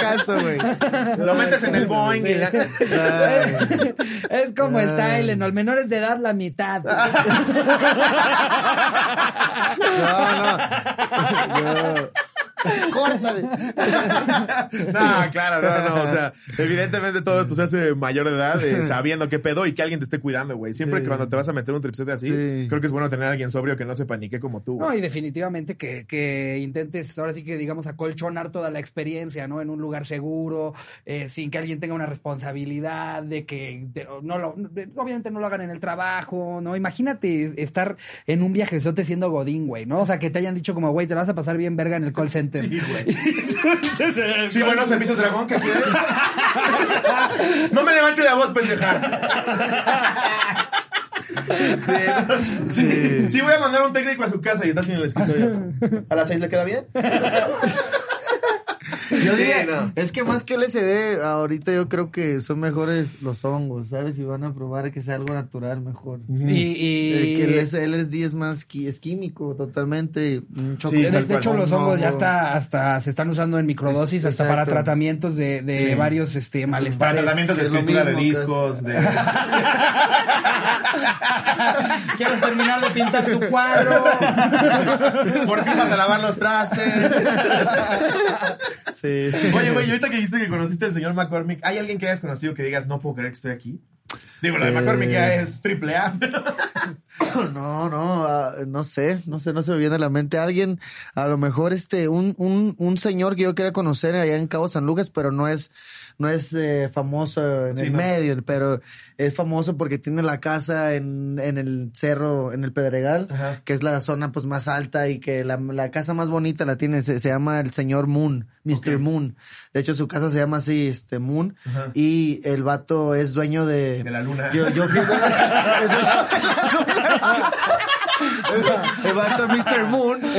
caso, güey. Lo metes en el Boeing. y la- Ay, Es como el Ay. Tylenol, menores de edad la mitad. No, no. No. Córtale. No, claro, no, no. O sea, evidentemente todo esto se hace mayor de edad, eh, sabiendo qué pedo y que alguien te esté cuidando, güey. Siempre Sí. que cuando te vas a meter un tripsete así, Sí. creo que es bueno tener a alguien sobrio que no se panique como tú, No, güey. y definitivamente que, que intentes, ahora sí que digamos, acolchonar toda la experiencia, ¿no? En un lugar seguro, eh, sin que alguien tenga una responsabilidad de que de- no lo, de- obviamente no lo hagan en el trabajo, ¿no? Imagínate estar en un viajezote siendo Godín, güey, ¿no? O sea, que te hayan dicho como, güey, te vas a pasar bien verga en el call center. Sí, güey. Sí, buenos servicios dragón, ¿qué quieres? No me levante la voz, pendeja. Sí, sí, voy a mandar un técnico a su casa y está sin el escritorio. ¿A las seis le queda bien? Yo Sí, diría, no. es que más que LSD, ahorita yo creo que son mejores los hongos, ¿sabes? Y van a probar que sea algo natural mejor. Y, y- Eh, que el LSD es más es químico totalmente. Sí, de, hecho, los hongos ya está, hasta se están usando en microdosis, hasta para tratamientos de, de Sí. varios este, Para malestares. tratamientos de escritura de discos, de... ¿Quieres terminar de pintar tu cuadro? Por fin vas a lavar los trastes. Sí. Oye, güey, ahorita que dijiste que conociste al señor McCormick, ¿hay alguien que hayas conocido que digas, no puedo creer que estoy aquí? Digo, lo de Eh. McCormick ya es triple A. No, no, ah, no sé, no sé, no se me viene a la mente alguien, a lo mejor este, un, un, un señor que yo quería conocer allá en Cabo San Lucas, pero no es, no es eh, famoso en Sí, el no. medio, pero es famoso porque tiene la casa en, en el cerro, en el Pedregal, Ajá. que es la zona pues más alta y que la, la casa más bonita la tiene, se, se llama el señor Moon, Mr. Moon. De hecho, su casa se llama así, este, Moon, Ajá. y el vato es dueño de... De la luna. Yo, yo fui... el vato Mr. Moon.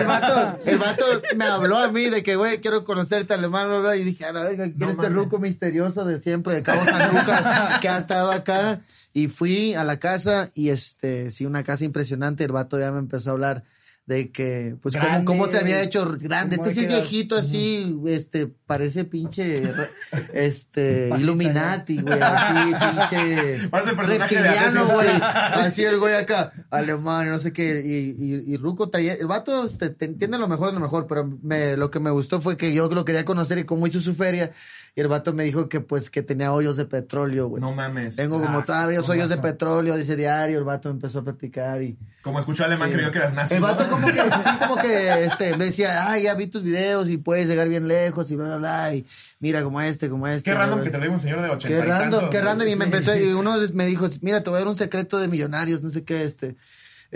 El vato, el vato me habló a mí de que, güey, quiero conocerte alemán, bla, bla, y dije, a la verga, ¿quién No es este ruco misterioso de siempre, de Cabo San Lucas, que ha estado acá? Y fui a la casa y este, sí, una casa impresionante, el vato ya me empezó a hablar de que, pues, cómo, Grande, cómo se había hecho grande. Este sí viejito así, este, parece pinche, este, Illuminati, güey, así, pinche. Parece el personaje de reptiliano, güey. Así el güey acá, alemán, y no sé qué, y, y, y Ruco traía, el vato este, te entiende lo mejor de lo mejor, pero me, lo que me gustó fue que yo lo quería conocer y cómo hizo su feria, y el vato me dijo que pues que tenía hoyos de petróleo, güey. No mames. Tengo como Ah, varios con hoyos de petróleo, dice diario, el vato me empezó a platicar y... Como escuchó alemán, Sí. creyó que eras nazi. El ¿no? vato como que, sí, como que, este, me decía, ay, ya vi tus videos y puedes llegar bien lejos y bla, bla, bla, y mira como este, como este. Qué random que te lo diga un señor de 80 Qué y random, tantos, qué random. Y me empezó, y uno me dijo, mira, te voy a dar un secreto de millonarios, no sé qué, este.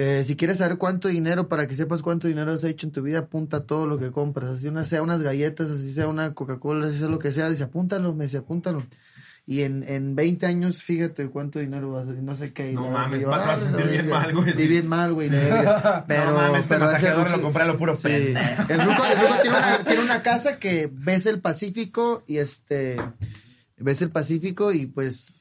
Eh, si quieres saber cuánto dinero, para que sepas cuánto dinero has hecho en tu vida, apunta todo lo que compras. Así una, sea unas galletas, así sea una Coca-Cola, así sea lo que sea, dice, apúntalo, me dice, apúntalo. Y en, en 20 años, fíjate cuánto dinero vas a hacer, no sé qué. No mames, yo, vas a "Ah, sentir bien verga". mal, güey. Sí, bien mal, güey. Pero, no mames, este pero masajeador lo compré a lo puro Sí. El Ruco, el Ruco tiene, una, tiene una casa que ves el Pacífico y este ves el Pacífico y pues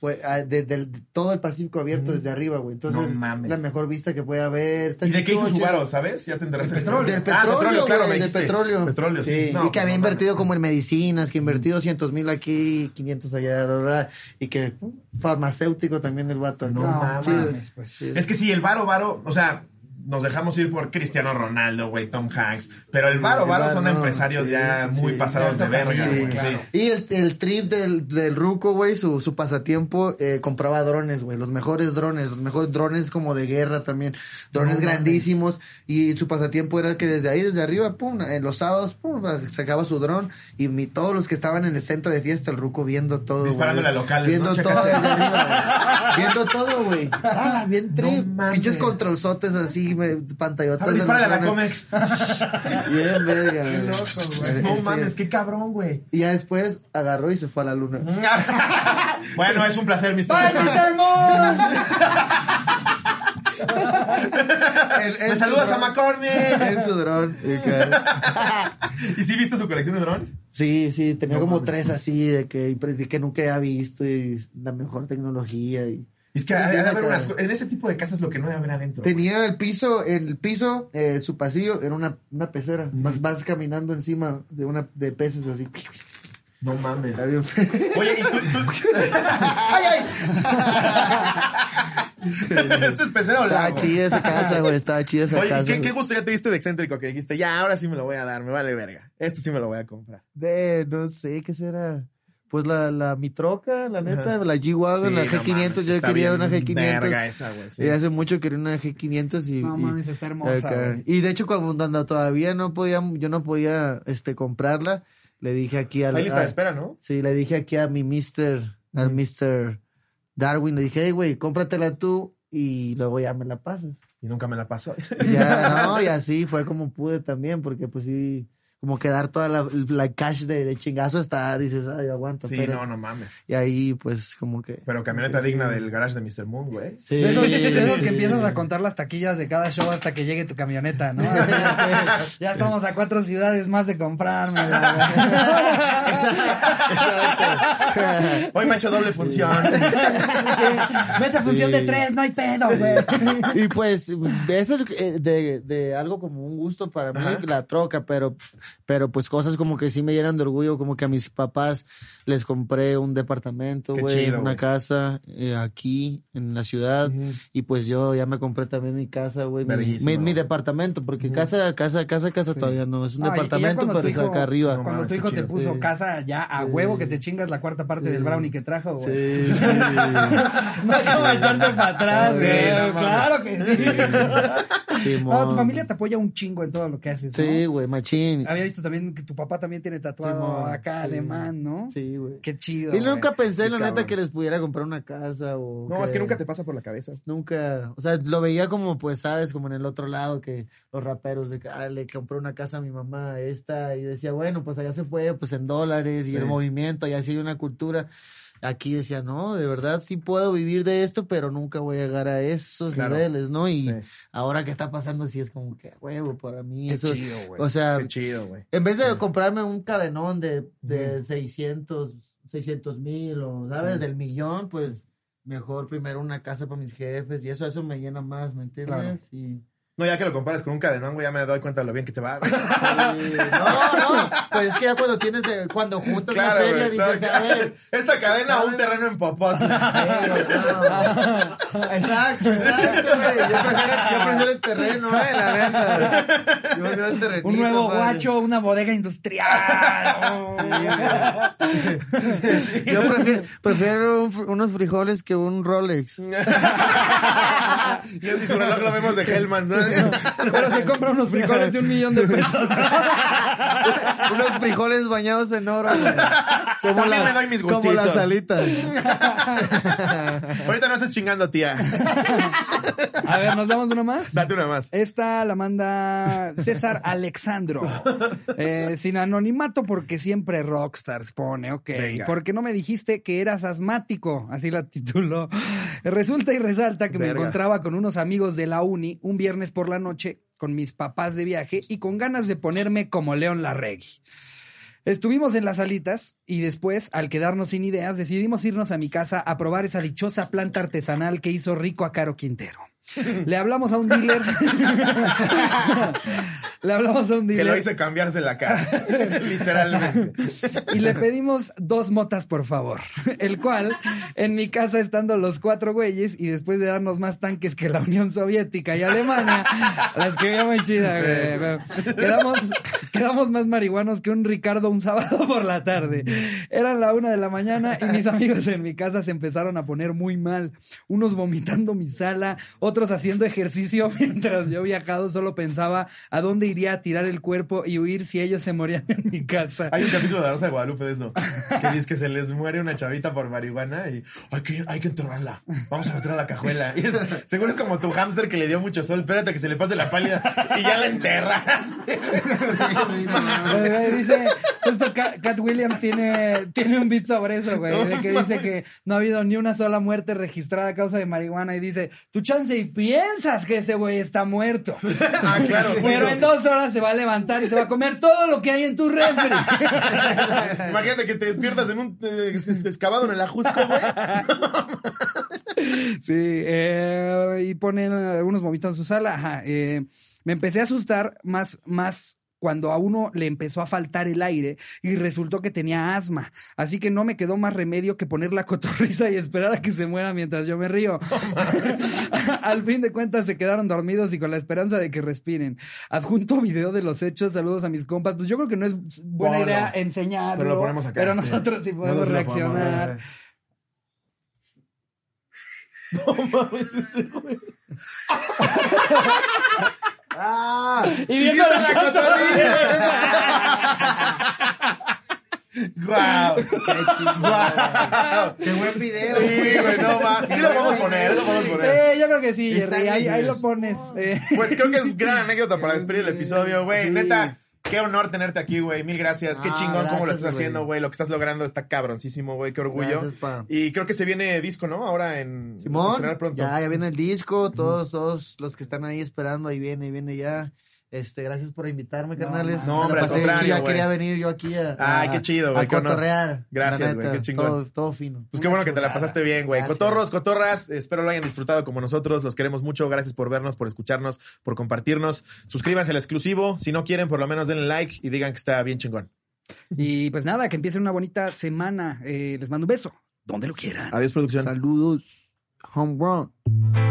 de, del- todo el Pacífico abierto desde arriba, güey. Entonces, No mames. la mejor vista que puede haber. Está ¿Y de qué hizo su varo, sabes? Ya te enteraste. Del petróleo. Del Ah, petróleo, claro, güey, me del petróleo. Petróleo, sí. No, y que pues, había no invertido mames. como en medicinas, que invertido 200 mil aquí, 500 allá, bla, bla, bla, y que farmacéutico también el vato. No No mames. mames, pues. Sí. Es que sí, el varo, varo, o sea, nos dejamos ir por Cristiano Ronaldo, güey, Tom Hanks. Pero el varo, varo varo, son no, empresarios sí, ya muy sí. pasados Ya de verga, güey. claro. Y el, el trip del, del Ruco, güey, su, su pasatiempo, eh, compraba drones, güey, los mejores drones, los mejores drones como de guerra también, drones No grandísimos, y su pasatiempo era que desde ahí, desde arriba, pum, en los sábados, pum, sacaba su dron, y mi- todos los que estaban en el centro de fiesta, el Ruco viendo todo, güey. Disparándole a locales, Viendo ¿no? todo desde arriba. Viendo todo, güey. Ah, bien No trip. Pinches controlzotes así, me, pantallotas. A dispárale la. Comex. Bien, verga, Qué güey. loco, güey. No sí. mames, qué cabrón, güey. Y ya después agarró y se fue a la luna. bueno, es un placer, Mr. ¡Bye. Mr. Moon! Me saludas a McCormick. En su dron. ¿Y sí viste su colección de drones? Sí, sí, tenía No como tres así de que, de que nunca había visto y la mejor tecnología y Es que ha de haber unas en ese tipo de casas lo que no debe haber adentro. tenía el piso, el piso, eh, su pasillo era una, una pecera. Vas, vas caminando encima de una de peces así. No mames. Oye, y tú, tú... ¡Ay, ay! este es pecero Estaba chida esa casa, güey. Estaba chida esa Oye, casa. ¿qué, qué gusto ya te diste de excéntrico que dijiste, ya, ahora sí me lo voy a dar, me vale verga. Esto sí me lo voy a comprar. De, no sé, ¿qué será? Pues la, la mi troca, la neta, Ajá. la G-Wagon, la Sí, no G500, mames, yo quería una G500. Verga esa, güey. sí. Y hace mucho quería una G500 y... No y- mames, está hermosa. acá. Y de hecho, cuando todavía no podía, yo no podía, este, comprarla, le dije aquí al... Hay lista a- de espera, ¿no? Sí, le dije aquí a mi mister, al mister Darwin, le dije, hey, güey, cómpratela tú y luego ya me la pasas. Y nunca me la pasó. Y ya, no, y así fue como pude también, porque pues sí, como que dar toda la, la cash de, de chingazo está, dices, ay, aguanta, Sí, espérate". no, no mames. Y ahí, pues, como que... Pero camioneta digna del garage de Mr. Moon, güey. Sí, De esos, de esos sí. que empiezas a contar las taquillas de cada show hasta que llegue tu camioneta, ¿no? Así, así, ya estamos a cuatro ciudades más de comprarme. Hoy me ha hecho doble función. Vete a función de tres, no hay pedo, güey. Y pues, eso es eh, de, de algo como un gusto para mí, Ajá. la troca, pero, pero pues cosas como que sí me llenan de orgullo, como que a mis papás les compré un departamento, güey, una casa eh, aquí en la ciudad, y pues yo ya me compré también mi casa, güey, mi, departamento, porque casa, casa, casa, casa todavía no, es un No, y- y ya departamento, pero tu es acá arriba. No Cuando mames, tu qué hijo te puso Sí. casa, ya a Sí. huevo que te chingas la cuarta parte del brownie que trajo, güey. Sí. No hay como echarte para atrás, Sí, güey. no claro que sí. No, tu familia te apoya un chingo en todo lo que haces, ¿no? Sí, güey, machín. Había visto también que tu papá también tiene tatuado Simón, acá sí. alemán, ¿no? Sí, güey. Qué chido. Y nunca güey. pensé, Qué la neta, que les pudiera comprar una casa o... No, es que nunca te pasa por la cabeza. Nunca, o sea, lo veía como, pues, sabes, como en el otro lado, que los raperos de que, ah, le compré una casa a mi mamá, esta, y decía, bueno, pues allá se puede, pues en dólares, y Sí. el movimiento, allá sí hay una cultura. Aquí decía, no, de verdad sí puedo vivir de esto, pero nunca voy a llegar a esos Claro. niveles, ¿no? Y Sí. ahora que está pasando, sí es como que, huevo, para mí Qué eso. chido, güey. o sea, Qué chido, güey. en vez de comprarme un cadenón de, de 600, 600 mil o, ¿sabes? Sí. Del millón, pues mejor primero una casa para mis jefes y eso, eso me llena más, ¿me entiendes? Y... No, ya que lo comparas con un cadenón, güey, ya me doy cuenta de lo bien que te va. güey. No, no, pues es que ya cuando tienes de, cuando juntas la Claro, feria güey. dices, a ver, Esta cadena, un terreno en Popot. güey, no. exacto, exacto, güey, yo prefiero, yo prefiero el terreno, eh, la neta, yo prefiero el terrenito, Un nuevo padre. guacho, una bodega industrial. Yo prefiero, prefiero un unos frijoles que un Rolex. y mi reloj lo vemos de Hellman, ¿no? Pero se compra unos frijoles de un millón de pesos. unos frijoles bañados en oro, güey. Como, También me doy mis como gustitos. las alitas. Ahorita no estés chingando, tía. A ver, ¿nos damos una más? Date una más. Esta la manda César Alexandro. Eh, sin anonimato porque siempre rockstars pone, ok. Venga. Porque no me dijiste que eras asmático, así la tituló. Resulta y resalta que me encontraba con unos amigos de la uni un viernes por la noche con mis papás de viaje y con ganas de ponerme como León Larregui. Estuvimos en las salitas y después, al quedarnos sin ideas, decidimos irnos a mi casa a probar esa dichosa planta artesanal que hizo rico a Caro Quintero. Le hablamos a un dealer. le hablamos a un Que lo dealer hice cambiarse la cara. Literalmente. y le pedimos dos motas, por favor. El cual, en mi casa estando los cuatro güeyes y después de darnos más tanques que la Unión Soviética y Alemania, la escribió muy chida, güey. Quedamos, quedamos más marihuanos que un Ricardo un sábado por la tarde. Eran la una de la mañana y mis amigos en mi casa se empezaron a poner muy mal. Unos vomitando mi sala, otros haciendo ejercicio mientras yo viajado solo pensaba a dónde iría a tirar el cuerpo y huir si ellos se morían en mi casa. Hay un capítulo de Rosa de Guadalupe de eso. Que dice que se les muere una chavita por marihuana y hay que, hay que enterrarla. Vamos a meter a la cajuela. Y es- seguro es como tu hámster que le dio mucho sol. Espérate que se le pase la pálida y ya la enterraste. Dice, Cat, Cat Williams tiene, tiene un beat sobre eso, güey, de que dice que no ha habido ni una sola muerte registrada a causa de marihuana y dice, tu chance piensas que ese güey está muerto. Ah, claro. Pero justo. en dos horas se va a levantar y se va a comer todo lo que hay en tu refri. Imagínate que te despiertas en un eh, excavado en el ajusco, güey. Sí, eh, y ponen algunos vomitos en su sala. Ajá, eh, me empecé a asustar más, más cuando a uno le empezó a faltar el aire y resultó que tenía asma. Así que no me quedó más remedio que poner la cotorriza y esperar a que se muera mientras yo me río. Al fin de cuentas se quedaron dormidos y con la esperanza de que respiren. Adjunto video de los hechos, saludos a mis compas. Pues yo creo que no es buena idea enseñarlo. Pero lo ponemos acá, Pero nosotros sí podemos Nosotros reaccionar. No mames, ese güey. ¡Ah! Y viendo la la cotorriza. ¡Guau! ¡Qué chingón! ¡Guau! ¡Qué buen video! Sí, güey, no va. Sí lo podemos poner, lo podemos poner. Eh, yo creo que sí, Jerry. Ahí, ahí lo pones. eh. Pues creo que es gran anécdota para despedir el episodio, güey. Sí. Neta, qué honor tenerte aquí, güey. Mil gracias. Qué Ah, chingón cómo lo gracias, estás haciendo, güey. Lo que estás logrando está cabroncísimo, güey. Qué orgullo. Gracias. Y creo que se viene disco, ¿no? Ahora en Simón, pronto. ya, ya viene el disco, todos, todos los que están ahí esperando, ahí viene, ahí viene ya. Este, gracias por invitarme, carnales. no, Me la hombre, al pasé contrario, ya quería venir yo aquí a, Ay, a- qué chido, a güey, honor. cotorrear. Gracias, güey, qué chingón. Todo, todo fino. Pues qué bueno que te la pasaste bien, güey. Cotorros, cotorras, espero lo hayan disfrutado como nosotros. Los queremos mucho. Gracias por vernos, por escucharnos, por compartirnos. Suscríbanse al exclusivo. Si no quieren, por lo menos denle like y digan que está bien chingón. Y pues nada, que empiecen una bonita semana. Eh, les mando un beso, donde lo quieran. Adiós, producción. Saludos. Home run.